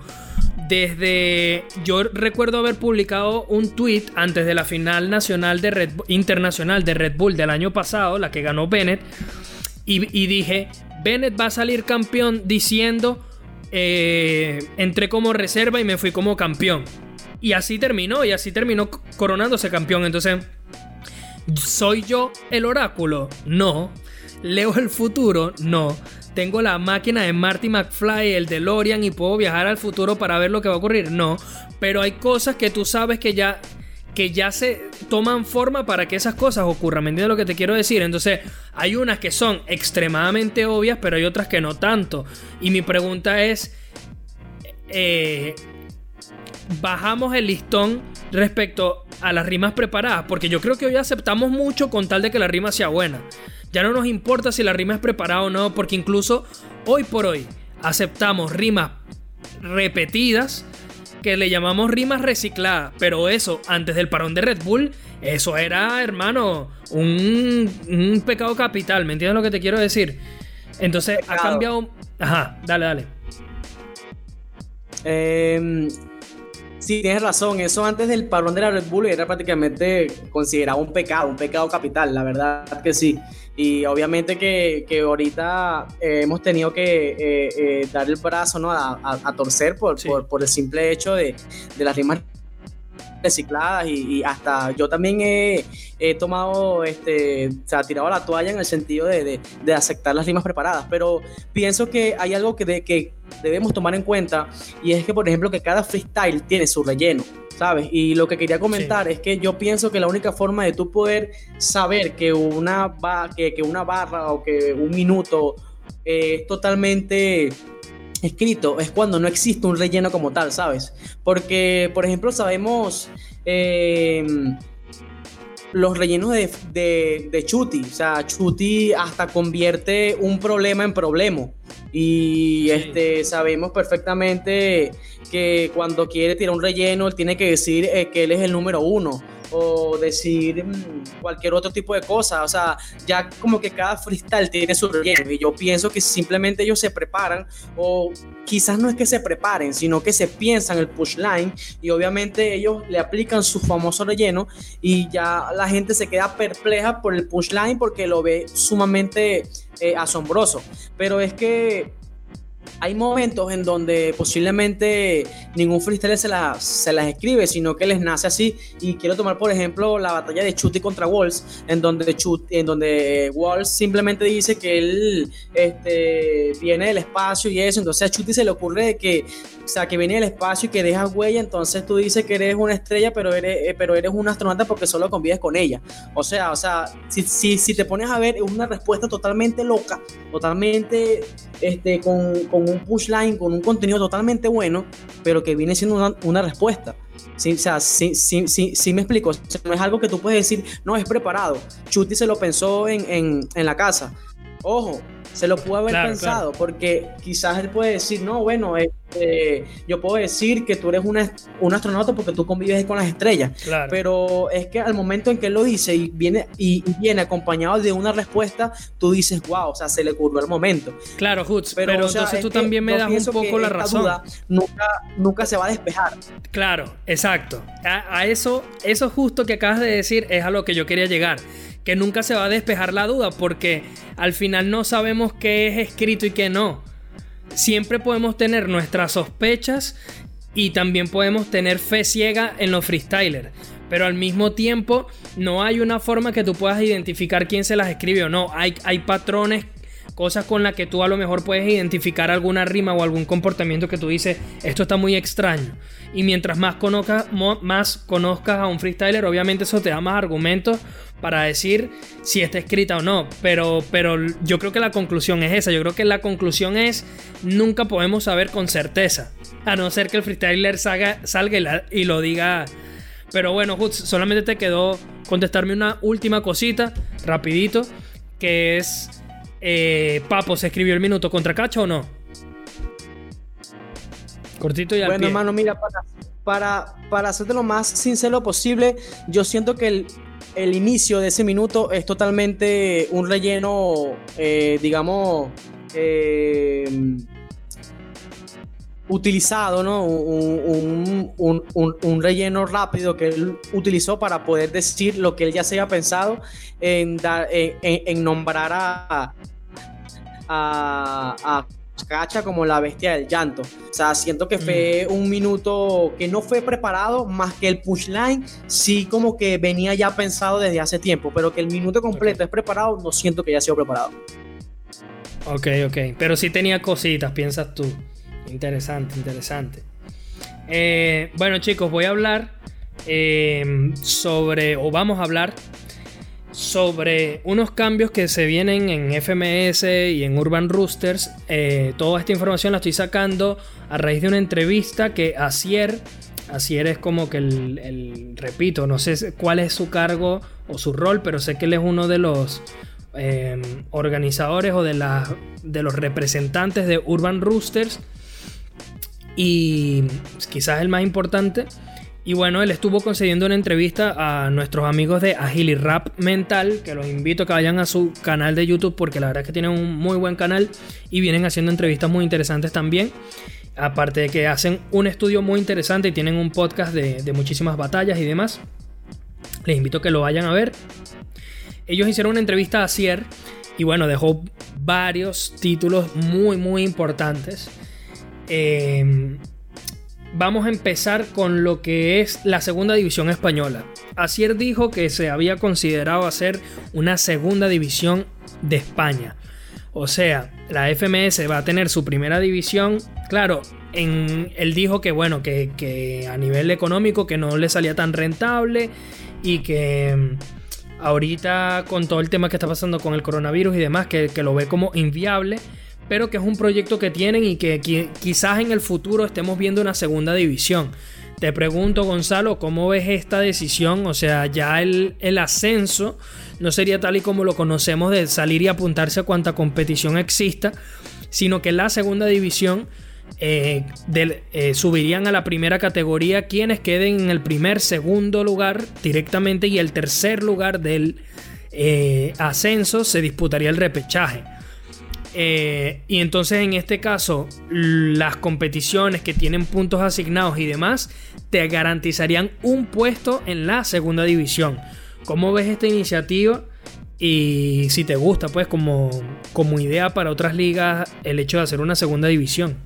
desde. Yo recuerdo haber publicado un tweet antes de la final nacional de Red internacional de Red Bull del año pasado, la que ganó Bennett. Y, dije: Bennett va a salir campeón diciendo eh, entré como reserva y me fui como campeón. Y así terminó, y así terminó coronándose campeón. Entonces, ¿soy yo el oráculo? No. ¿Leo el futuro? No. ¿Tengo la máquina de Marty McFly, el de Lorian y puedo viajar al futuro para ver lo que va a ocurrir? No. Pero hay cosas que tú sabes que ya que ya se toman forma para que esas cosas ocurran. ¿Me entiendes lo que te quiero decir? Entonces, hay unas que son extremadamente obvias, pero hay otras que no tanto. Y mi pregunta es, eh, bajamos el listón respecto a las rimas preparadas, porque yo creo que hoy aceptamos mucho con tal de que la rima sea buena. Ya no nos importa si la rima es preparada o no, porque incluso hoy por hoy aceptamos rimas repetidas que le llamamos rimas recicladas, pero eso, antes del parón de Red Bull, eso era, hermano, un, pecado capital, ¿me entiendes lo que te quiero decir? Entonces, ha cambiado... Ajá, dale, dale. Eh, sí, tienes razón, eso antes del parón de la Red Bull era prácticamente considerado un pecado, un pecado capital, la verdad que sí. Y obviamente que, que ahorita eh, hemos tenido que eh, eh, dar el brazo ¿no? a, a, torcer por, por, por, el simple hecho de, de las rimas recicladas y, hasta yo también he, he, tomado, este, o sea, tirado la toalla en el sentido de, de, de, aceptar las rimas preparadas, pero pienso que hay algo que, de, que debemos tomar en cuenta y es que, por ejemplo, que cada freestyle tiene su relleno. ¿sabes? Y lo que quería comentar sí. es que yo pienso que la única forma de tú poder saber que una, va, que, que una barra o que un minuto eh, es totalmente escrito es cuando no existe un relleno como tal, ¿sabes? Porque, por ejemplo, sabemos eh, los rellenos de, de, de, Chuti, o sea, Chuti hasta convierte un problema en problema. Y sí. este, sabemos perfectamente que cuando quiere tirar un relleno, él tiene que decir eh, que él es el número uno o decir mmm, cualquier otro tipo de cosa. O sea, ya como que cada freestyle tiene su relleno. Y yo pienso que simplemente ellos se preparan, o quizás no es que se preparen, sino que se piensan el pushline y obviamente ellos le aplican su famoso relleno y ya la gente se queda perpleja por el pushline porque lo ve sumamente eh, asombroso. Pero es que hay momentos en donde posiblemente ningún freestyle se, la, se, las escribe, sino que les nace así. Y quiero tomar, por ejemplo, la batalla de Chuti contra Walls, en donde, Chut, en donde Walls simplemente dice que él este, viene del espacio y eso. Entonces a Chuti se le ocurre que, sea, que viene del espacio y que deja huella. Entonces tú dices que eres una estrella, pero eres, eh, pero eres un astronauta porque solo convives con ella. O sea, o sea si, si, si te pones a ver, es una respuesta totalmente loca, totalmente este, con, con un pushline, con un contenido totalmente bueno, pero que viene siendo una, una respuesta. Sí, o sea, sí, sí, sí, me explico. No es algo que tú puedes decir, no, es preparado. Chuti se lo pensó en, en, en la casa. Ojo, se lo pudo haber claro, pensado, claro. porque quizás él puede decir, no, bueno, este, yo puedo decir que tú eres una, un astronauta porque tú convives con las estrellas, claro. pero es que al momento en que él lo dice y viene, y, viene acompañado de una respuesta, tú dices, wow, o sea, se le ocurrió el momento. Claro, Hutz, pero, pero o sea, entonces tú también me das un poco la razón. Nunca, nunca se va a despejar. Claro, exacto. A, a eso, eso justo que acabas de decir es a lo que yo quería llegar que nunca se va a despejar la duda porque al final no sabemos qué es escrito y qué no. Siempre podemos tener nuestras sospechas y también podemos tener fe ciega en los freestylers. Pero al mismo tiempo no hay una forma que tú puedas identificar quién se las escribe o no. Hay, hay patrones cosas con las que tú a lo mejor puedes identificar alguna rima o algún comportamiento que tú dices, esto está muy extraño. Y mientras más conozcas, más conozcas a un freestyler, obviamente eso te da más argumentos para decir si está escrita o no. Pero, pero yo creo que la conclusión es esa. Yo creo que la conclusión es nunca podemos saber con certeza. A no ser que el freestyler salga, salga y, la, y lo diga. Pero bueno, Hutz, solamente te quedó contestarme una última cosita, rapidito, que es eh, Papo se escribió el minuto contra Cacho o no? Cortito y al Bueno, hermano, mira, para, para, para hacerte lo más sincero posible, yo siento que el, el inicio de ese minuto es totalmente un relleno, eh, digamos, eh, utilizado, ¿no? Un, relleno rápido que él utilizó para poder decir lo que él ya se había pensado en, nombrar a, a Cacha como la bestia del llanto. O sea, siento que fue mm. un minuto que no fue preparado, más que el pushline, sí como que venía ya pensado desde hace tiempo, pero que el minuto completo okay. es preparado, no siento que haya sido preparado. Ok, ok. Pero sí tenía cositas, piensas tú. Interesante, interesante. Eh, bueno, chicos, voy a hablar eh, sobre, o vamos a hablar sobre unos cambios que se vienen en FMS y en Urban Roosters. Eh, toda esta información la estoy sacando a raíz de una entrevista que Asier, Asier es como que el, repito, no sé cuál es su cargo o su rol, pero sé que él es uno de los eh, organizadores o de, de los representantes de Urban Roosters y quizás el más importante. Y bueno, él estuvo concediendo una entrevista a nuestros amigos de Agili Rap Mental, que los invito a que vayan a su canal de YouTube porque la verdad es que tienen un muy buen canal y vienen haciendo entrevistas muy interesantes también. Aparte de que hacen un estudio muy interesante y tienen un podcast de, de muchísimas batallas y demás. Les invito a que lo vayan a ver. ellos hicieron una entrevista a Cier y bueno, dejó varios títulos muy, muy importantes. Eh, vamos a empezar con lo que es la segunda división española. Asier dijo que se había considerado hacer una segunda división de España. O sea, la FMS va a tener su primera división. Claro, en, él dijo que bueno, que, a nivel económico que no le salía tan rentable y que mm, ahorita con todo el tema que está pasando con el coronavirus y demás, que, que lo ve como inviable pero que es un proyecto que tienen y que quizás en el futuro estemos viendo una segunda división. Te pregunto, Gonzalo, ¿cómo ves esta decisión? O sea, ya el, ascenso no sería tal y como lo conocemos de salir y apuntarse a cuanta competición exista, sino que la segunda división eh, eh, subirían a la primera categoría quienes queden en el primer, segundo lugar directamente y el tercer lugar del eh, ascenso se disputaría el repechaje. Eh, y entonces en este caso, las competiciones que tienen puntos asignados y demás te garantizarían un puesto en la segunda división. ¿Cómo ves esta iniciativa? Y si te gusta, pues como, como idea para otras ligas, el hecho de hacer una segunda división.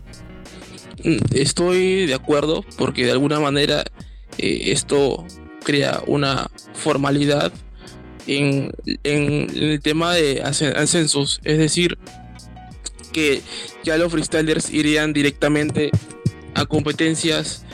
Mm, estoy de acuerdo porque de alguna manera eh, esto crea una formalidad en, en, el tema de ascensos. Es decir, que ya los freestylers irían directamente a competencias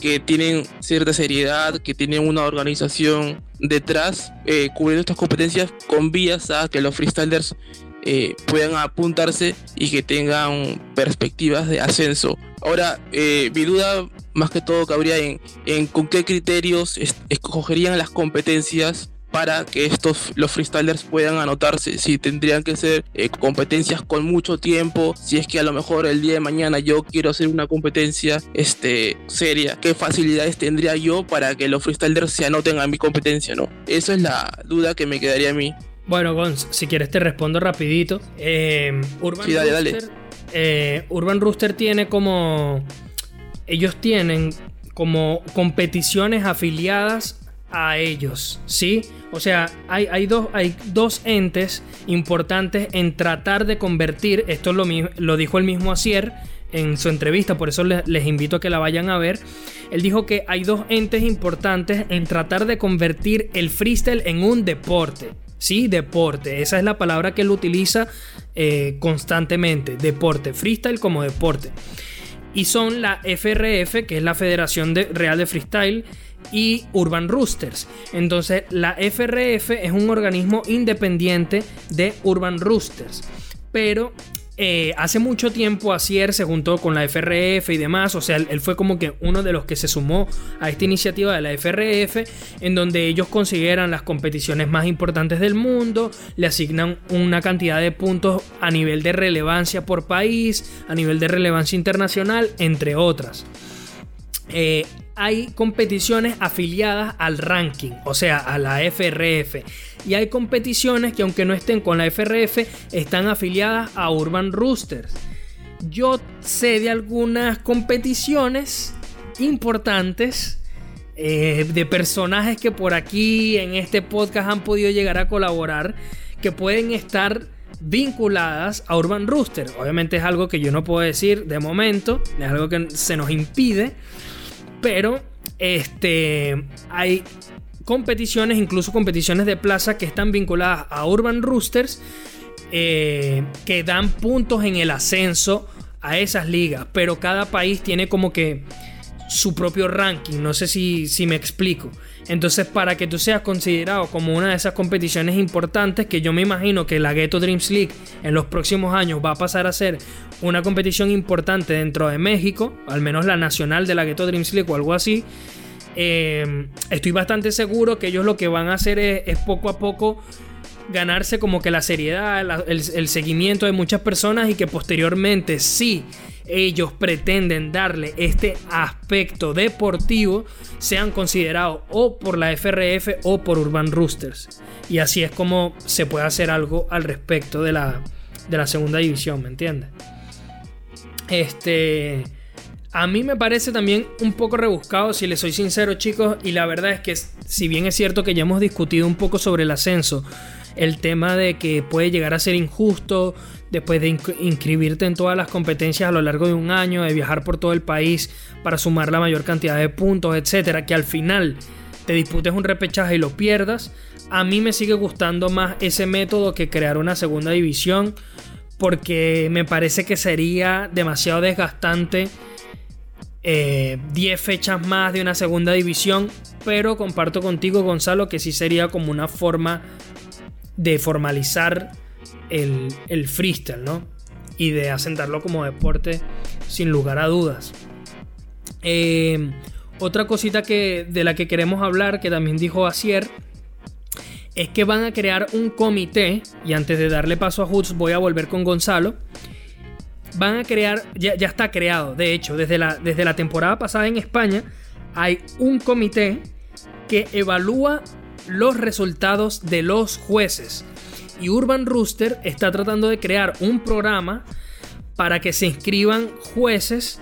que tienen cierta seriedad, que tienen una organización detrás, eh, cubriendo estas competencias con vías a que los freestylers eh, puedan apuntarse y que tengan perspectivas de ascenso. Ahora, eh, mi duda más que todo cabría en, en con qué criterios escogerían las competencias para que estos los freestylers puedan anotarse. Si tendrían que ser eh, competencias con mucho tiempo si es que a lo mejor el día de mañana yo quiero hacer una competencia este seria qué facilidades tendría yo para que los freestylers se anoten a mi competencia no esa es la duda que me quedaría a mí. Bueno Gonz si quieres te respondo rapidito. Eh, Urban sí, dale, dale. Eh, Urban Rooster tiene como ellos tienen como competiciones afiliadas a ellos, ¿sí? O sea, hay, hay, dos, hay dos entes importantes en tratar de convertir, esto lo, lo dijo el mismo Asier en su entrevista, por eso les, invito a que la vayan a ver. Él dijo que hay dos entes importantes en tratar de convertir el freestyle en un deporte. Sí, deporte. Esa es la palabra que él utiliza eh, constantemente. Deporte. Freestyle como deporte. Y son la FRF, que es la Federación Real de Freestyle, y Urban Roosters. Entonces, la FRF es un organismo independiente de Urban Roosters. Pero eh, hace mucho tiempo Asier se juntó con la FRF y demás, o sea, él fue como que uno de los que se sumó a esta iniciativa de la FRF, en donde ellos consideran las competiciones más importantes del mundo, le asignan una cantidad de puntos a nivel de relevancia por país, a nivel de relevancia internacional, entre otras. Eh, hay competiciones afiliadas al ranking, o sea, a la FRF. Y hay competiciones que aunque no estén con la FRF, están afiliadas a Urban Roosters. Yo sé de algunas competiciones importantes eh, de personajes que por aquí en este podcast han podido llegar a colaborar, que pueden estar vinculadas a Urban Rooster. Obviamente es algo que yo no puedo decir de momento, es algo que se nos impide. Pero este, hay competiciones, incluso competiciones de plaza que están vinculadas a Urban Roosters, eh, que dan puntos en el ascenso a esas ligas. Pero cada país tiene como que su propio ranking. No sé si, si me explico. Entonces, para que tú seas considerado como una de esas competiciones importantes, que yo me imagino que la Ghetto Dreams League en los próximos años va a pasar a ser una competición importante dentro de México, al menos la nacional de la Ghetto Dreams League o algo así. Eh, estoy bastante seguro que ellos lo que van a hacer es, poco a poco ganarse como que la seriedad, el, el seguimiento de muchas personas y que posteriormente sí ellos pretenden darle este aspecto deportivo sean considerados o por la FRF o por Urban Roosters. Y así es como se puede hacer algo al respecto de la, de la segunda división, ¿me entiendes? Este... A mí me parece también un poco rebuscado, si les soy sincero chicos, y la verdad es que si bien es cierto que ya hemos discutido un poco sobre el ascenso el tema de que puede llegar a ser injusto después de inscribirte en todas las competencias a lo largo de un año, de viajar por todo el país para sumar la mayor cantidad de puntos, etcétera, que al final te disputes un repechaje y lo pierdas. A mí me sigue gustando más ese método que crear una segunda división porque me parece que sería demasiado desgastante 10 eh, fechas más de una segunda división, pero comparto contigo Gonzalo que sí sería como una forma de formalizar el, el freestyle, ¿no? Y de asentarlo como deporte sin lugar a dudas. Eh, otra cosita que, de la que queremos hablar, que también dijo Asier, es que van a crear un comité, y antes de darle paso a Hoods voy a volver con Gonzalo, van a crear, ya, ya, está creado, de hecho, desde la, desde la temporada pasada en España, hay un comité que evalúa los resultados de los jueces. Y Urban Rooster está tratando de crear un programa para que se inscriban jueces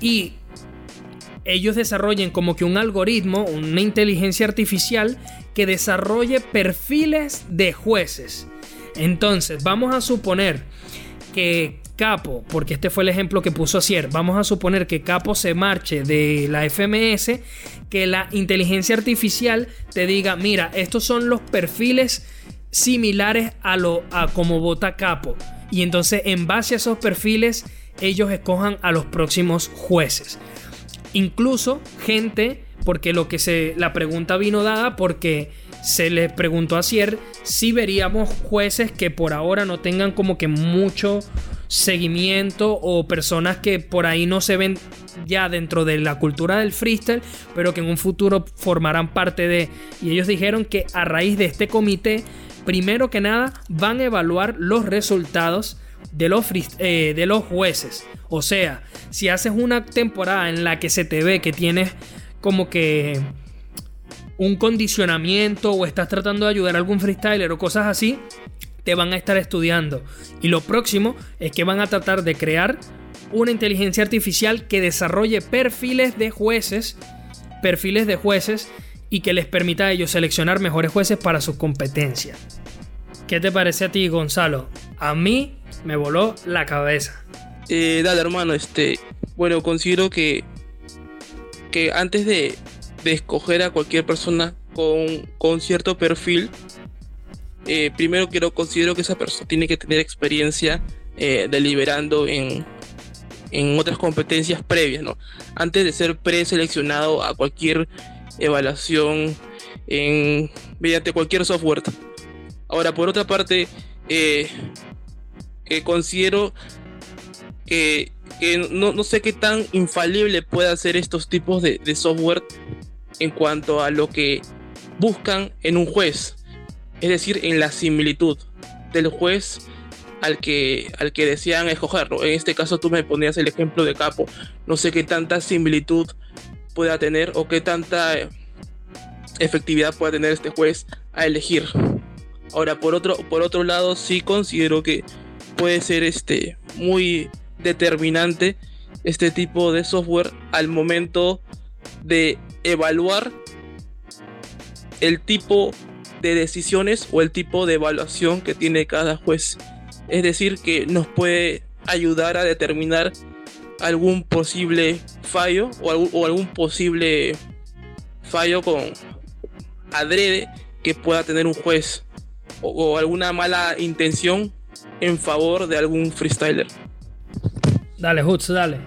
y ellos desarrollen como que un algoritmo, una inteligencia artificial que desarrolle perfiles de jueces. Entonces, vamos a suponer que Capo, porque este fue el ejemplo que puso Acier, vamos a suponer que Capo se marche de la FMS, que la inteligencia artificial te diga, mira, estos son los perfiles similares a lo a como vota Capo. Y entonces en base a esos perfiles ellos escojan a los próximos jueces. Incluso gente, porque lo que se la pregunta vino dada porque se le preguntó a Cier si veríamos jueces que por ahora no tengan como que mucho seguimiento o personas que por ahí no se ven ya dentro de la cultura del freestyle, pero que en un futuro formarán parte de... Y ellos dijeron que a raíz de este comité, primero que nada, van a evaluar los resultados de los, eh, de los jueces. O sea, si haces una temporada en la que se te ve que tienes como que un condicionamiento o estás tratando de ayudar a algún freestyler o cosas así, te van a estar estudiando. Y lo próximo es que van a tratar de crear una inteligencia artificial que desarrolle perfiles de jueces, perfiles de jueces y que les permita a ellos seleccionar mejores jueces para su competencia. ¿Qué te parece a ti, Gonzalo? A mí me voló la cabeza. Eh, dale, hermano, este, bueno, considero que, que antes de, escoger a cualquier persona con, con cierto perfil, eh, primero quiero considero que esa persona tiene que tener experiencia eh, deliberando en, en otras competencias previas, ¿no? Antes de ser preseleccionado a cualquier evaluación en, mediante cualquier software. Ahora, por otra parte, eh, considero que, no, sé qué tan infalible puede ser estos tipos de, software en cuanto a lo que buscan en un juez, es decir, en la similitud del juez al que, al que desean escogerlo. En este caso tú me ponías el ejemplo de Capo, no sé qué tanta similitud pueda tener o qué tanta efectividad pueda tener este juez a elegir. Ahora, por otro, por otro lado, sí considero que puede ser este, muy determinante este tipo de software al momento de evaluar el tipo de decisiones o el tipo de evaluación que tiene cada juez. Es decir, que nos puede ayudar a determinar algún posible fallo o algún, posible fallo con adrede que pueda tener un juez o alguna mala intención en favor de algún freestyler. Dale, Hutz, dale.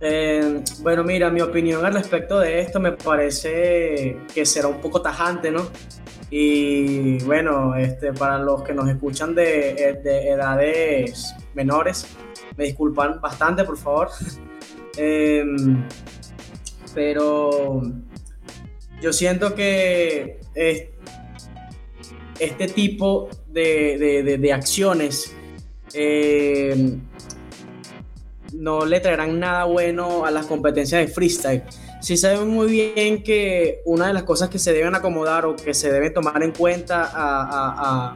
Eh, bueno, mira, mi opinión al respecto de esto me parece que será un poco tajante, ¿no? Y bueno, este, para los que nos escuchan de, edades menores, me disculpan bastante, por favor. Em, pero yo siento que este tipo de, acciones eh, no le traerán nada bueno a las competencias de freestyle. Sí saben muy bien que una de las cosas que se deben acomodar o que se deben tomar en cuenta a,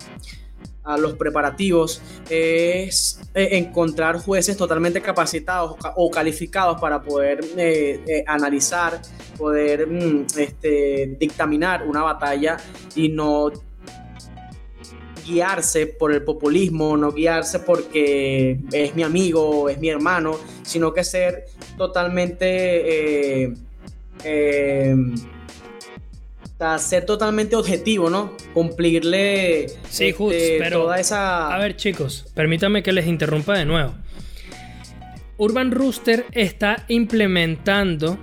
los preparativos es eh, encontrar jueces totalmente capacitados o calificados para poder eh, analizar, poder mm, este, dictaminar una batalla y no guiarse por el populismo, no guiarse porque es mi amigo, es mi hermano, sino que ser totalmente... Eh, eh, ser totalmente objetivo, ¿no? Cumplirle sí, este, pero, toda esa... A ver chicos, permítanme que les interrumpa de nuevo. Urban Rooster está implementando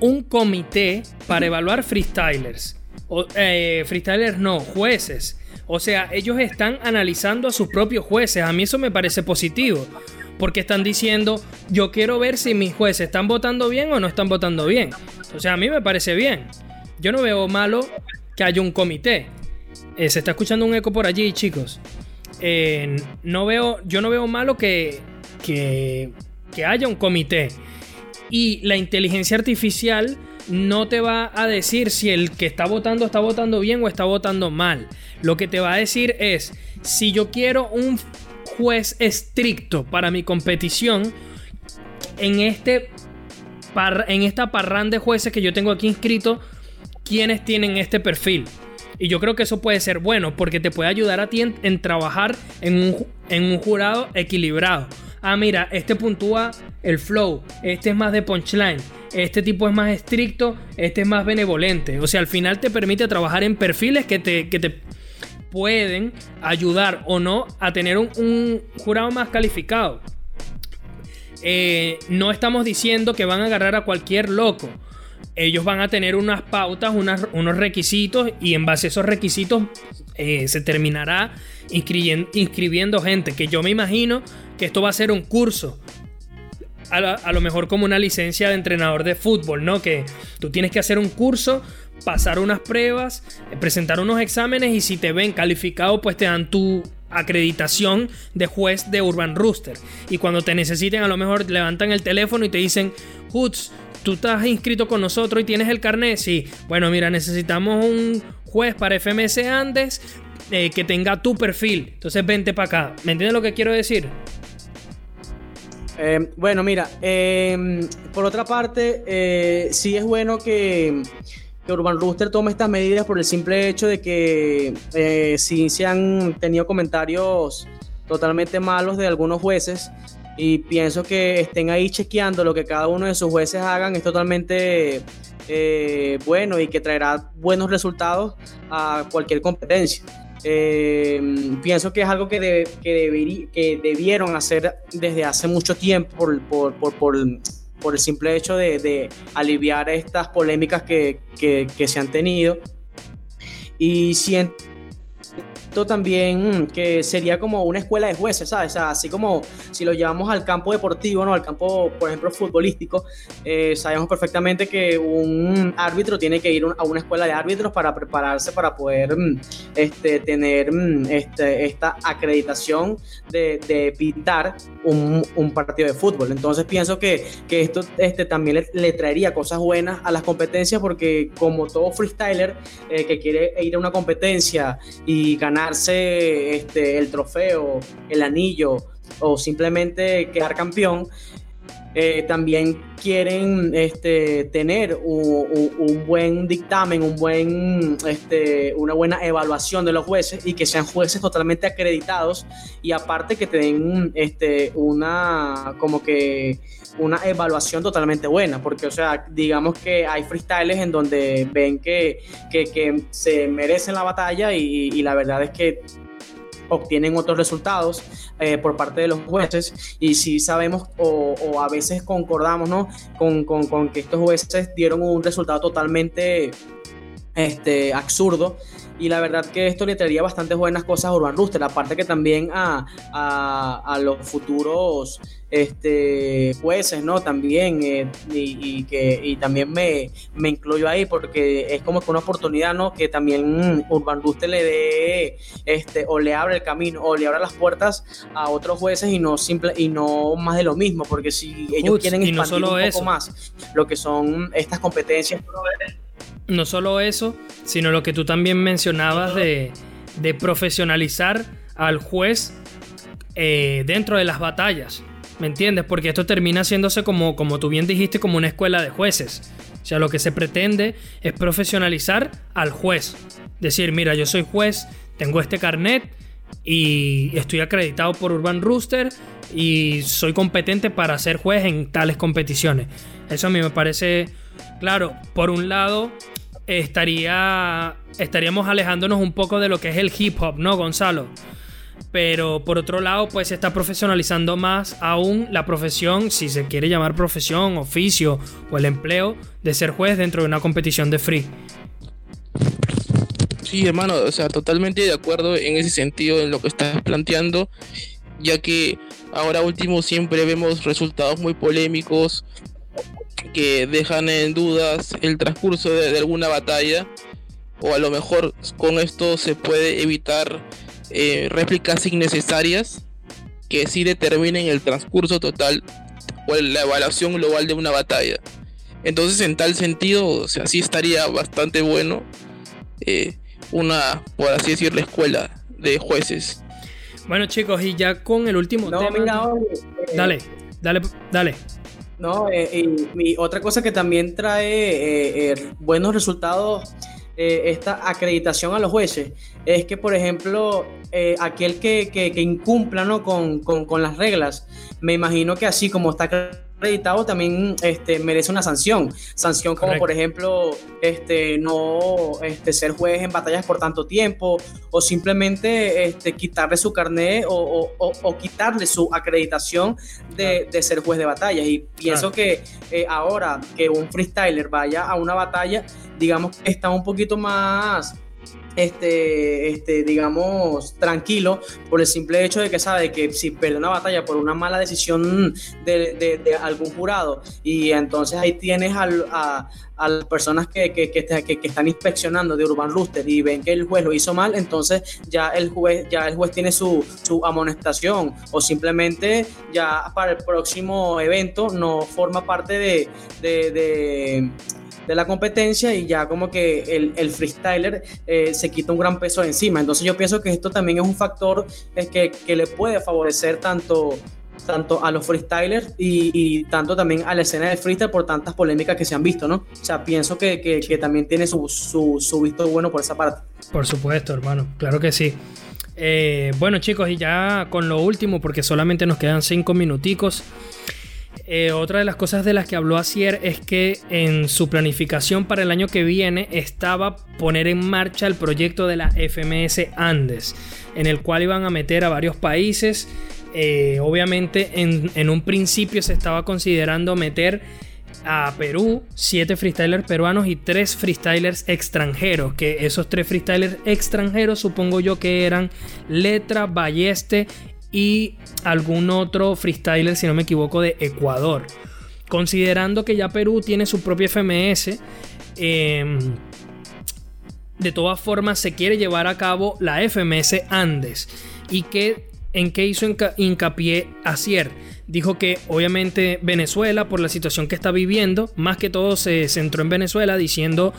un comité para evaluar freestylers. O, eh, freestylers no, jueces. O sea, ellos están analizando a sus propios jueces. A mí eso me parece positivo. Porque están diciendo, yo quiero ver si mis jueces están votando bien o no están votando bien. O sea, a mí me parece bien. Yo no veo malo que haya un comité. Eh, se está escuchando un eco por allí, chicos. Eh, no veo, yo no veo malo que, que, que haya un comité. Y la inteligencia artificial no te va a decir si el que está votando está votando bien o está votando mal. Lo que te va a decir es, si yo quiero un juez estricto para mi competición, en, este en esta parrán de jueces que yo tengo aquí inscrito, quienes tienen este perfil. Y yo creo que eso puede ser bueno porque te puede ayudar a ti en, trabajar en un, en un, jurado equilibrado. Ah, mira, este puntúa el flow, este es más de punchline, este tipo es más estricto, este es más benevolente. O sea, al final te permite trabajar en perfiles que te, que te pueden ayudar o no a tener un, jurado más calificado. Eh, no estamos diciendo que van a agarrar a cualquier loco ellos van a tener unas pautas, unos requisitos y en base a esos requisitos eh, se terminará inscribiendo, gente. Que yo me imagino que esto va a ser un curso. A, lo mejor como una licencia de entrenador de fútbol, ¿no? Que tú tienes que hacer un curso, pasar unas pruebas, presentar unos exámenes y si te ven calificado, pues te dan tu acreditación de juez de Urban Rooster. Y cuando te necesiten, a lo mejor levantan el teléfono y te dicen, Hoods, tú estás inscrito con nosotros y tienes el carnet, sí. Bueno, mira, necesitamos un juez para FMS Andes eh, que tenga tu perfil. Entonces vente para acá. ¿Me entiendes lo que quiero decir? Eh, bueno, mira, em, por otra parte, eh, sí es bueno que, que, Urban Rooster tome estas medidas por el simple hecho de que sí se han tenido comentarios totalmente malos de algunos jueces y pienso que estén ahí chequeando lo que cada uno de sus jueces hagan es totalmente eh, bueno y que traerá buenos resultados a cualquier competencia. Eh, pienso que es algo que, que, debieron hacer desde hace mucho tiempo por el simple hecho de, de aliviar estas polémicas que, que, se han tenido. Y siento también que sería como una escuela de jueces, ¿sabes? así como si lo llevamos al campo deportivo, ¿no? Al campo, por ejemplo, futbolístico, eh, sabemos perfectamente que un árbitro tiene que ir a una escuela de árbitros para prepararse para poder mm, este, tener mm, este, esta acreditación de, de pintar un, un, partido de fútbol. Entonces pienso que, que esto este, también le, traería cosas buenas a las competencias porque como todo freestyler eh, que quiere ir a una competencia y ganar este, el trofeo, el anillo o simplemente quedar campeón, eh, también quieren este, tener un, buen dictamen, un buen, este, una buena evaluación de los jueces y que sean jueces totalmente acreditados y aparte que te den este, una, como que una evaluación totalmente buena, porque o sea, digamos que hay freestyles en donde ven que, que, se merecen la batalla y, y la verdad es que obtienen otros resultados eh, por parte de los jueces y si sabemos o, a veces concordamos ¿no? con, con, que estos jueces dieron un resultado totalmente este, absurdo y la verdad que esto le traería bastantes buenas cosas a Urban Rooster, aparte que también a, a, los futuros este, jueces, ¿no? También, eh, y, que, y también me, me incluyo ahí porque es como que una oportunidad, ¿no? Que también Urban Rooster le dé, este, o le abre el camino, o le abre las puertas a otros jueces y no simple, y no más de lo mismo, porque si ellos quieren expandir un poco más lo que son estas competencias, no solo eso, sino lo que tú también mencionabas de, profesionalizar al juez eh, dentro de las batallas. ¿Me entiendes? Porque esto termina haciéndose como, como tú bien dijiste, como una escuela de jueces. O sea, lo que se pretende es profesionalizar al juez. Decir, mira, yo soy juez tengo este carnet y estoy acreditado por Urban Rooster y soy competente para ser juez en tales competiciones. Eso a mí me parece, claro, por un lado estaría estaríamos alejándonos un poco de lo que es el hip hop, ¿no, Gonzalo? Pero por otro lado, pues se está profesionalizando más aún la profesión, si se quiere llamar profesión, oficio o el empleo de ser juez dentro de una competición de free. Sí, hermano, o sea, totalmente de acuerdo en ese sentido en lo que estás planteando, ya que ahora último siempre vemos resultados muy polémicos que dejan en dudas el transcurso de, alguna batalla, o a lo mejor con esto se puede evitar eh, réplicas innecesarias que sí determinen el transcurso total o la evaluación global de una batalla. Entonces, en tal sentido, o sea, sí estaría bastante bueno eh, una, por así decirlo, escuela de jueces. Bueno, chicos, y ya con el último no, tema. Eh, dale, dale, dale. No, y, otra cosa que también trae buenos resultados esta acreditación a los jueces es que, por ejemplo, eh, aquel que, que, incumpla ¿no? con, con, las reglas, me imagino que así como está acreditado también este, merece una sanción. Sanción como por ejemplo este, no este, ser juez en batallas por tanto tiempo o simplemente este, quitarle su carnet o, o, quitarle su acreditación de, de, ser juez de batallas. Y pienso que eh, ahora que un freestyler vaya a una batalla, digamos que está un poquito más este, este, digamos, tranquilo por el simple hecho de que sabe que si pierde una batalla por una mala decisión de, algún jurado y entonces ahí tienes a, las personas que, que, que, están inspeccionando de Urban Rooster y ven que el juez lo hizo mal, entonces ya el juez, ya el juez tiene su, su amonestación o simplemente ya para el próximo evento no forma parte de la competencia y ya como que el, freestyler eh, se quita un gran peso encima. Entonces yo pienso que esto también es un factor que, que le puede favorecer tanto tanto a los freestylers y, tanto también a la escena del freestyle por tantas polémicas que se han visto, ¿no? O sea, pienso que, que, también tiene su, su, su, visto bueno por esa parte. Por supuesto, hermano, claro que sí. Eh, bueno, chicos, y ya con lo último, porque solamente nos quedan cinco minuticos. Eh, otra de las cosas de las que habló Asier es que en su planificación para el año que viene estaba poner en marcha el proyecto de la FMS Andes, en el cual iban a meter a varios países. Eh, obviamente en, un principio se estaba considerando meter a Perú, siete freestylers peruanos y tres freestylers extranjeros. Que esos tres freestylers extranjeros supongo yo que eran Letra, Balleste y algún otro freestyler, si no me equivoco, de Ecuador. Considerando que ya Perú tiene su propia FMS, em, de todas formas se quiere llevar a cabo la FMS Andes. ¿Y que, en qué hizo hincapié Acier? Dijo que obviamente Venezuela, por la situación que está viviendo, más que todo se centró en Venezuela diciendo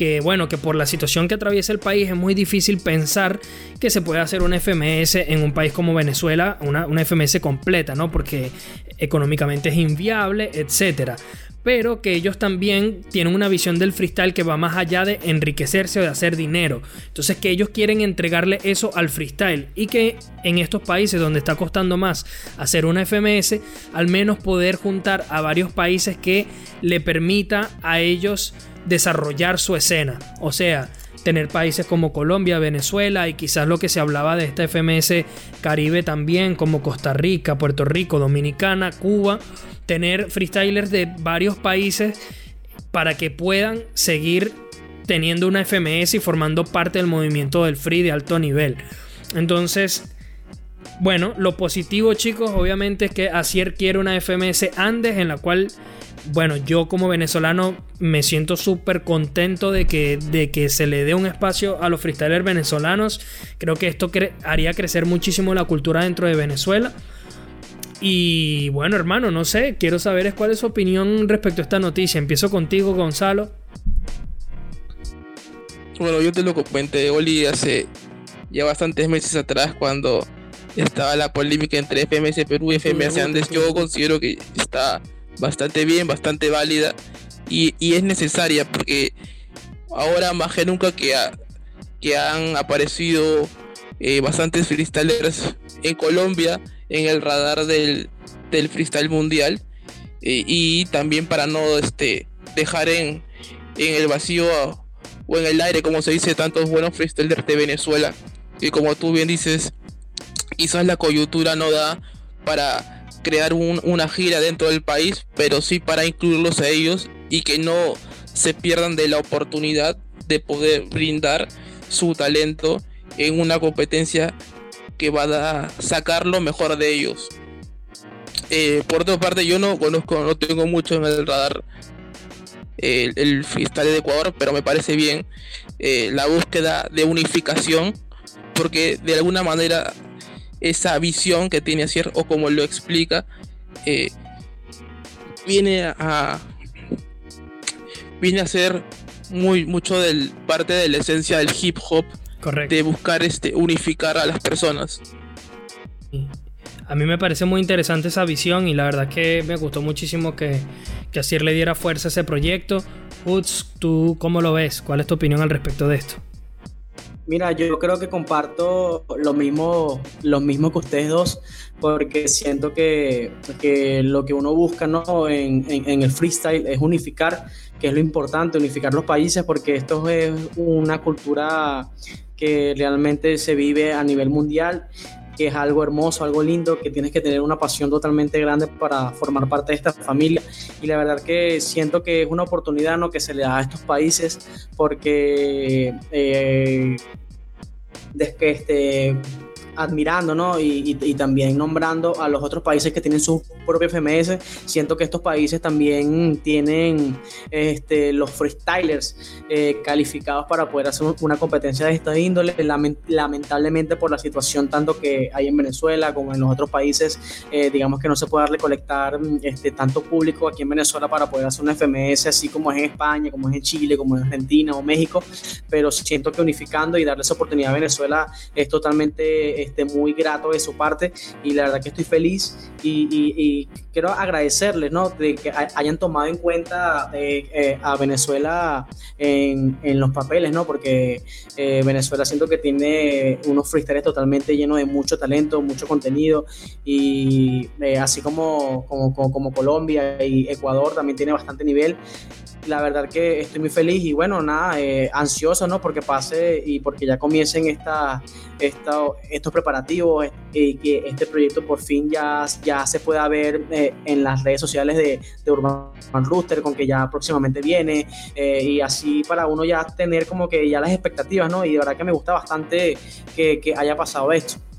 que bueno, que por la situación que atraviesa el país es muy difícil pensar que se puede hacer una FMS en un país como Venezuela, una, una FMS completa, ¿no? Porque económicamente es inviable, etcétera pero que ellos también tienen una visión del freestyle que va más allá de enriquecerse o de hacer dinero. Entonces que ellos quieren entregarle eso al freestyle y que en estos países donde está costando más hacer una FMS, al menos poder juntar a varios países que le permita a ellos desarrollar su escena. O sea, tener países como Colombia, Venezuela y quizás lo que se hablaba de esta FMS Caribe también, como Costa Rica, Puerto Rico, Dominicana, Cuba, tener freestylers de varios países para que puedan seguir teniendo una FMS y formando parte del movimiento del free de alto nivel. Entonces, bueno, lo positivo chicos, obviamente es que Asier quiere una FMS Andes en la cual bueno, yo como venezolano me siento súper contento de que, de que se le dé un espacio a los freestylers venezolanos. Creo que esto haría crecer muchísimo la cultura dentro de Venezuela. Y bueno, hermano, no sé, quiero saber cuál es su opinión respecto a esta noticia. Empiezo contigo, Gonzalo. Bueno, yo te lo comenté, Oli, hace ya bastantes meses atrás cuando estaba la polémica entre FMS Perú y FMS Andes. Yo considero que está bastante bien, bastante válida y, es necesaria porque ahora más que nunca que, que han aparecido eh, bastantes freestylers en Colombia en el radar del, del freestyle mundial eh, y también para no este, dejar en, en el vacío o en el aire, como se dice, tantos buenos freestylers de Venezuela. Y como tú bien dices, quizás la coyuntura no da para crear una gira dentro del país, pero sí para incluirlos a ellos y que no se pierdan de la oportunidad de poder brindar su talento en una competencia que va a sacar lo mejor de ellos. Eh, por otra parte, yo no conozco, no tengo mucho en el radar el, freestyle de Ecuador, pero me parece bien eh, la búsqueda de unificación, porque de alguna manera esa visión que tiene Acier, o como lo explica, eh, viene a viene a ser muy mucho del parte de la esencia del hip hop de buscar este unificar a las personas a mí me parece muy interesante esa visión y la verdad que me gustó muchísimo que, que Asier le diera fuerza a ese proyecto. Uts, ¿tú cómo lo ves? ¿Cuál es tu opinión al respecto de esto? Mira, yo creo que comparto lo mismo, lo mismo que ustedes dos, porque siento que, que lo que uno busca ¿no? en, en, el freestyle es unificar, que es lo importante, unificar los países, porque esto es una cultura que realmente se vive a nivel mundial que es algo hermoso, algo lindo, que tienes que tener una pasión totalmente grande para formar parte de esta familia. Y la verdad que siento que es una oportunidad ¿no? que se le da a estos países porque eh, que este, admirando, ¿no? Y, también nombrando a los otros países que tienen su propio FMS. Siento que estos países también tienen este, los freestylers eh, calificados para poder hacer una competencia de esta índole. Lamentablemente por la situación tanto que hay en Venezuela como en los otros países, eh, digamos que no se puede recolectar este, tanto público aquí en Venezuela para poder hacer un FMS así como es en España, como es en Chile, como en Argentina o México. Pero siento que unificando y darle esa oportunidad a Venezuela es totalmente este, muy grato de su parte y la verdad que estoy feliz y, quiero agradecerles, ¿no? De que hayan tomado en cuenta eh, eh, a Venezuela en, los papeles, ¿no? Porque eh, Venezuela siento que tiene unos freestyles totalmente llenos de mucho talento, mucho contenido y así como, como, como Colombia y Ecuador también tiene bastante nivel la verdad que estoy muy feliz y bueno, nada, eh, ansioso, ¿no? Porque pase y porque ya comiencen esta, estos preparativos y que este proyecto por fin ya, ya se pueda ver eh, en las redes sociales de, de, Urban Rooster, con que ya próximamente viene eh, y así para uno ya tener como que ya las expectativas, ¿no? Y de verdad que me gusta bastante que haya pasado esto.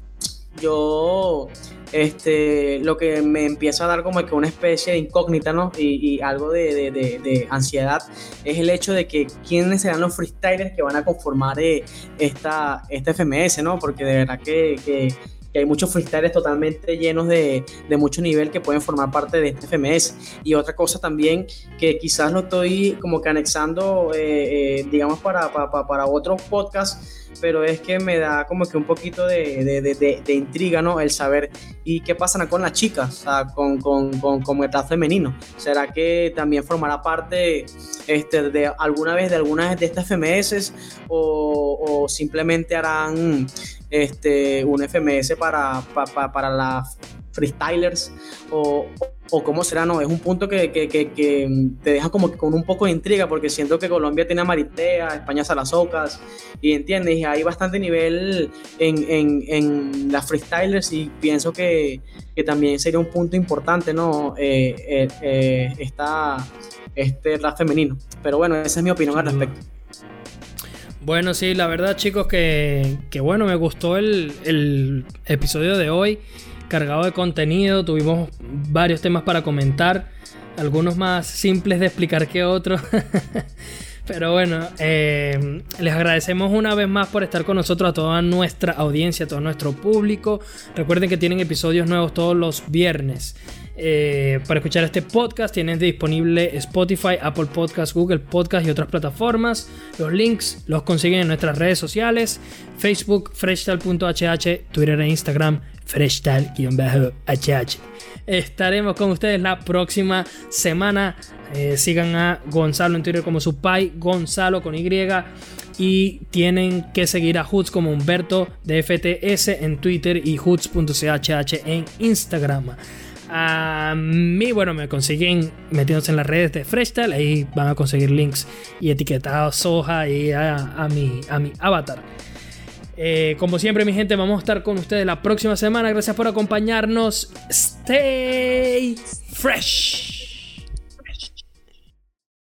Yo este, lo que me empieza a dar como que una especie de incógnita, ¿no? Y, algo de, ansiedad es el hecho de que quiénes serán los freestylers que van a conformar eh, esta, este FMS, ¿no? Porque de verdad que, hay muchos freestylers totalmente llenos de, mucho nivel que pueden formar parte de este FMS. Y otra cosa también que quizás lo estoy como que anexando, eh, eh, digamos, para, para, para otros podcasts pero es que me da como que un poquito de, de, de, intriga, ¿no? El saber, ¿y qué pasa con las chicas? O sea, con, con, con, con el femenino. ¿Será que también formará parte este, de alguna vez de algunas de estas FMS o, simplemente harán este, un FMS para, para, para las freestylers o, o cómo será, no, es un punto que, que, que, te deja como que con un poco de intriga porque siento que Colombia tiene a Maritea, España Salazocas y entiendes, y hay bastante nivel en, en, en las freestylers y pienso que, también sería un punto importante, ¿no? Eh, eh, eh, este rap femenino. Pero bueno, esa es mi opinión al respecto. Bueno, sí, la verdad chicos que, que bueno, me gustó el, el episodio de hoy cargado de contenido, tuvimos varios temas para comentar, algunos más simples de explicar que otros. Pero bueno, eh, les agradecemos una vez más por estar con nosotros a toda nuestra audiencia, a todo nuestro público. Recuerden que tienen episodios nuevos todos los viernes. Eh, para escuchar este podcast tienen disponible Spotify, Apple Podcast, Google Podcast y otras plataformas. Los links los consiguen en nuestras redes sociales, Facebook, freshtal.hh, Twitter e Instagram, freshtal-hh. Estaremos con ustedes la próxima semana. Eh, sigan a Gonzalo en Twitter como su pai, Gonzalo con Y. Y tienen que seguir a Hoots como Humberto de FTS en Twitter y Hoots.chh en Instagram. A mí, bueno, me consiguen metiéndose en las redes de Freestyle. Ahí van a conseguir links y etiquetados soja y a, mi, a mi avatar. Eh, como siempre, mi gente, vamos a estar con ustedes la próxima semana. Gracias por acompañarnos. Stay fresh.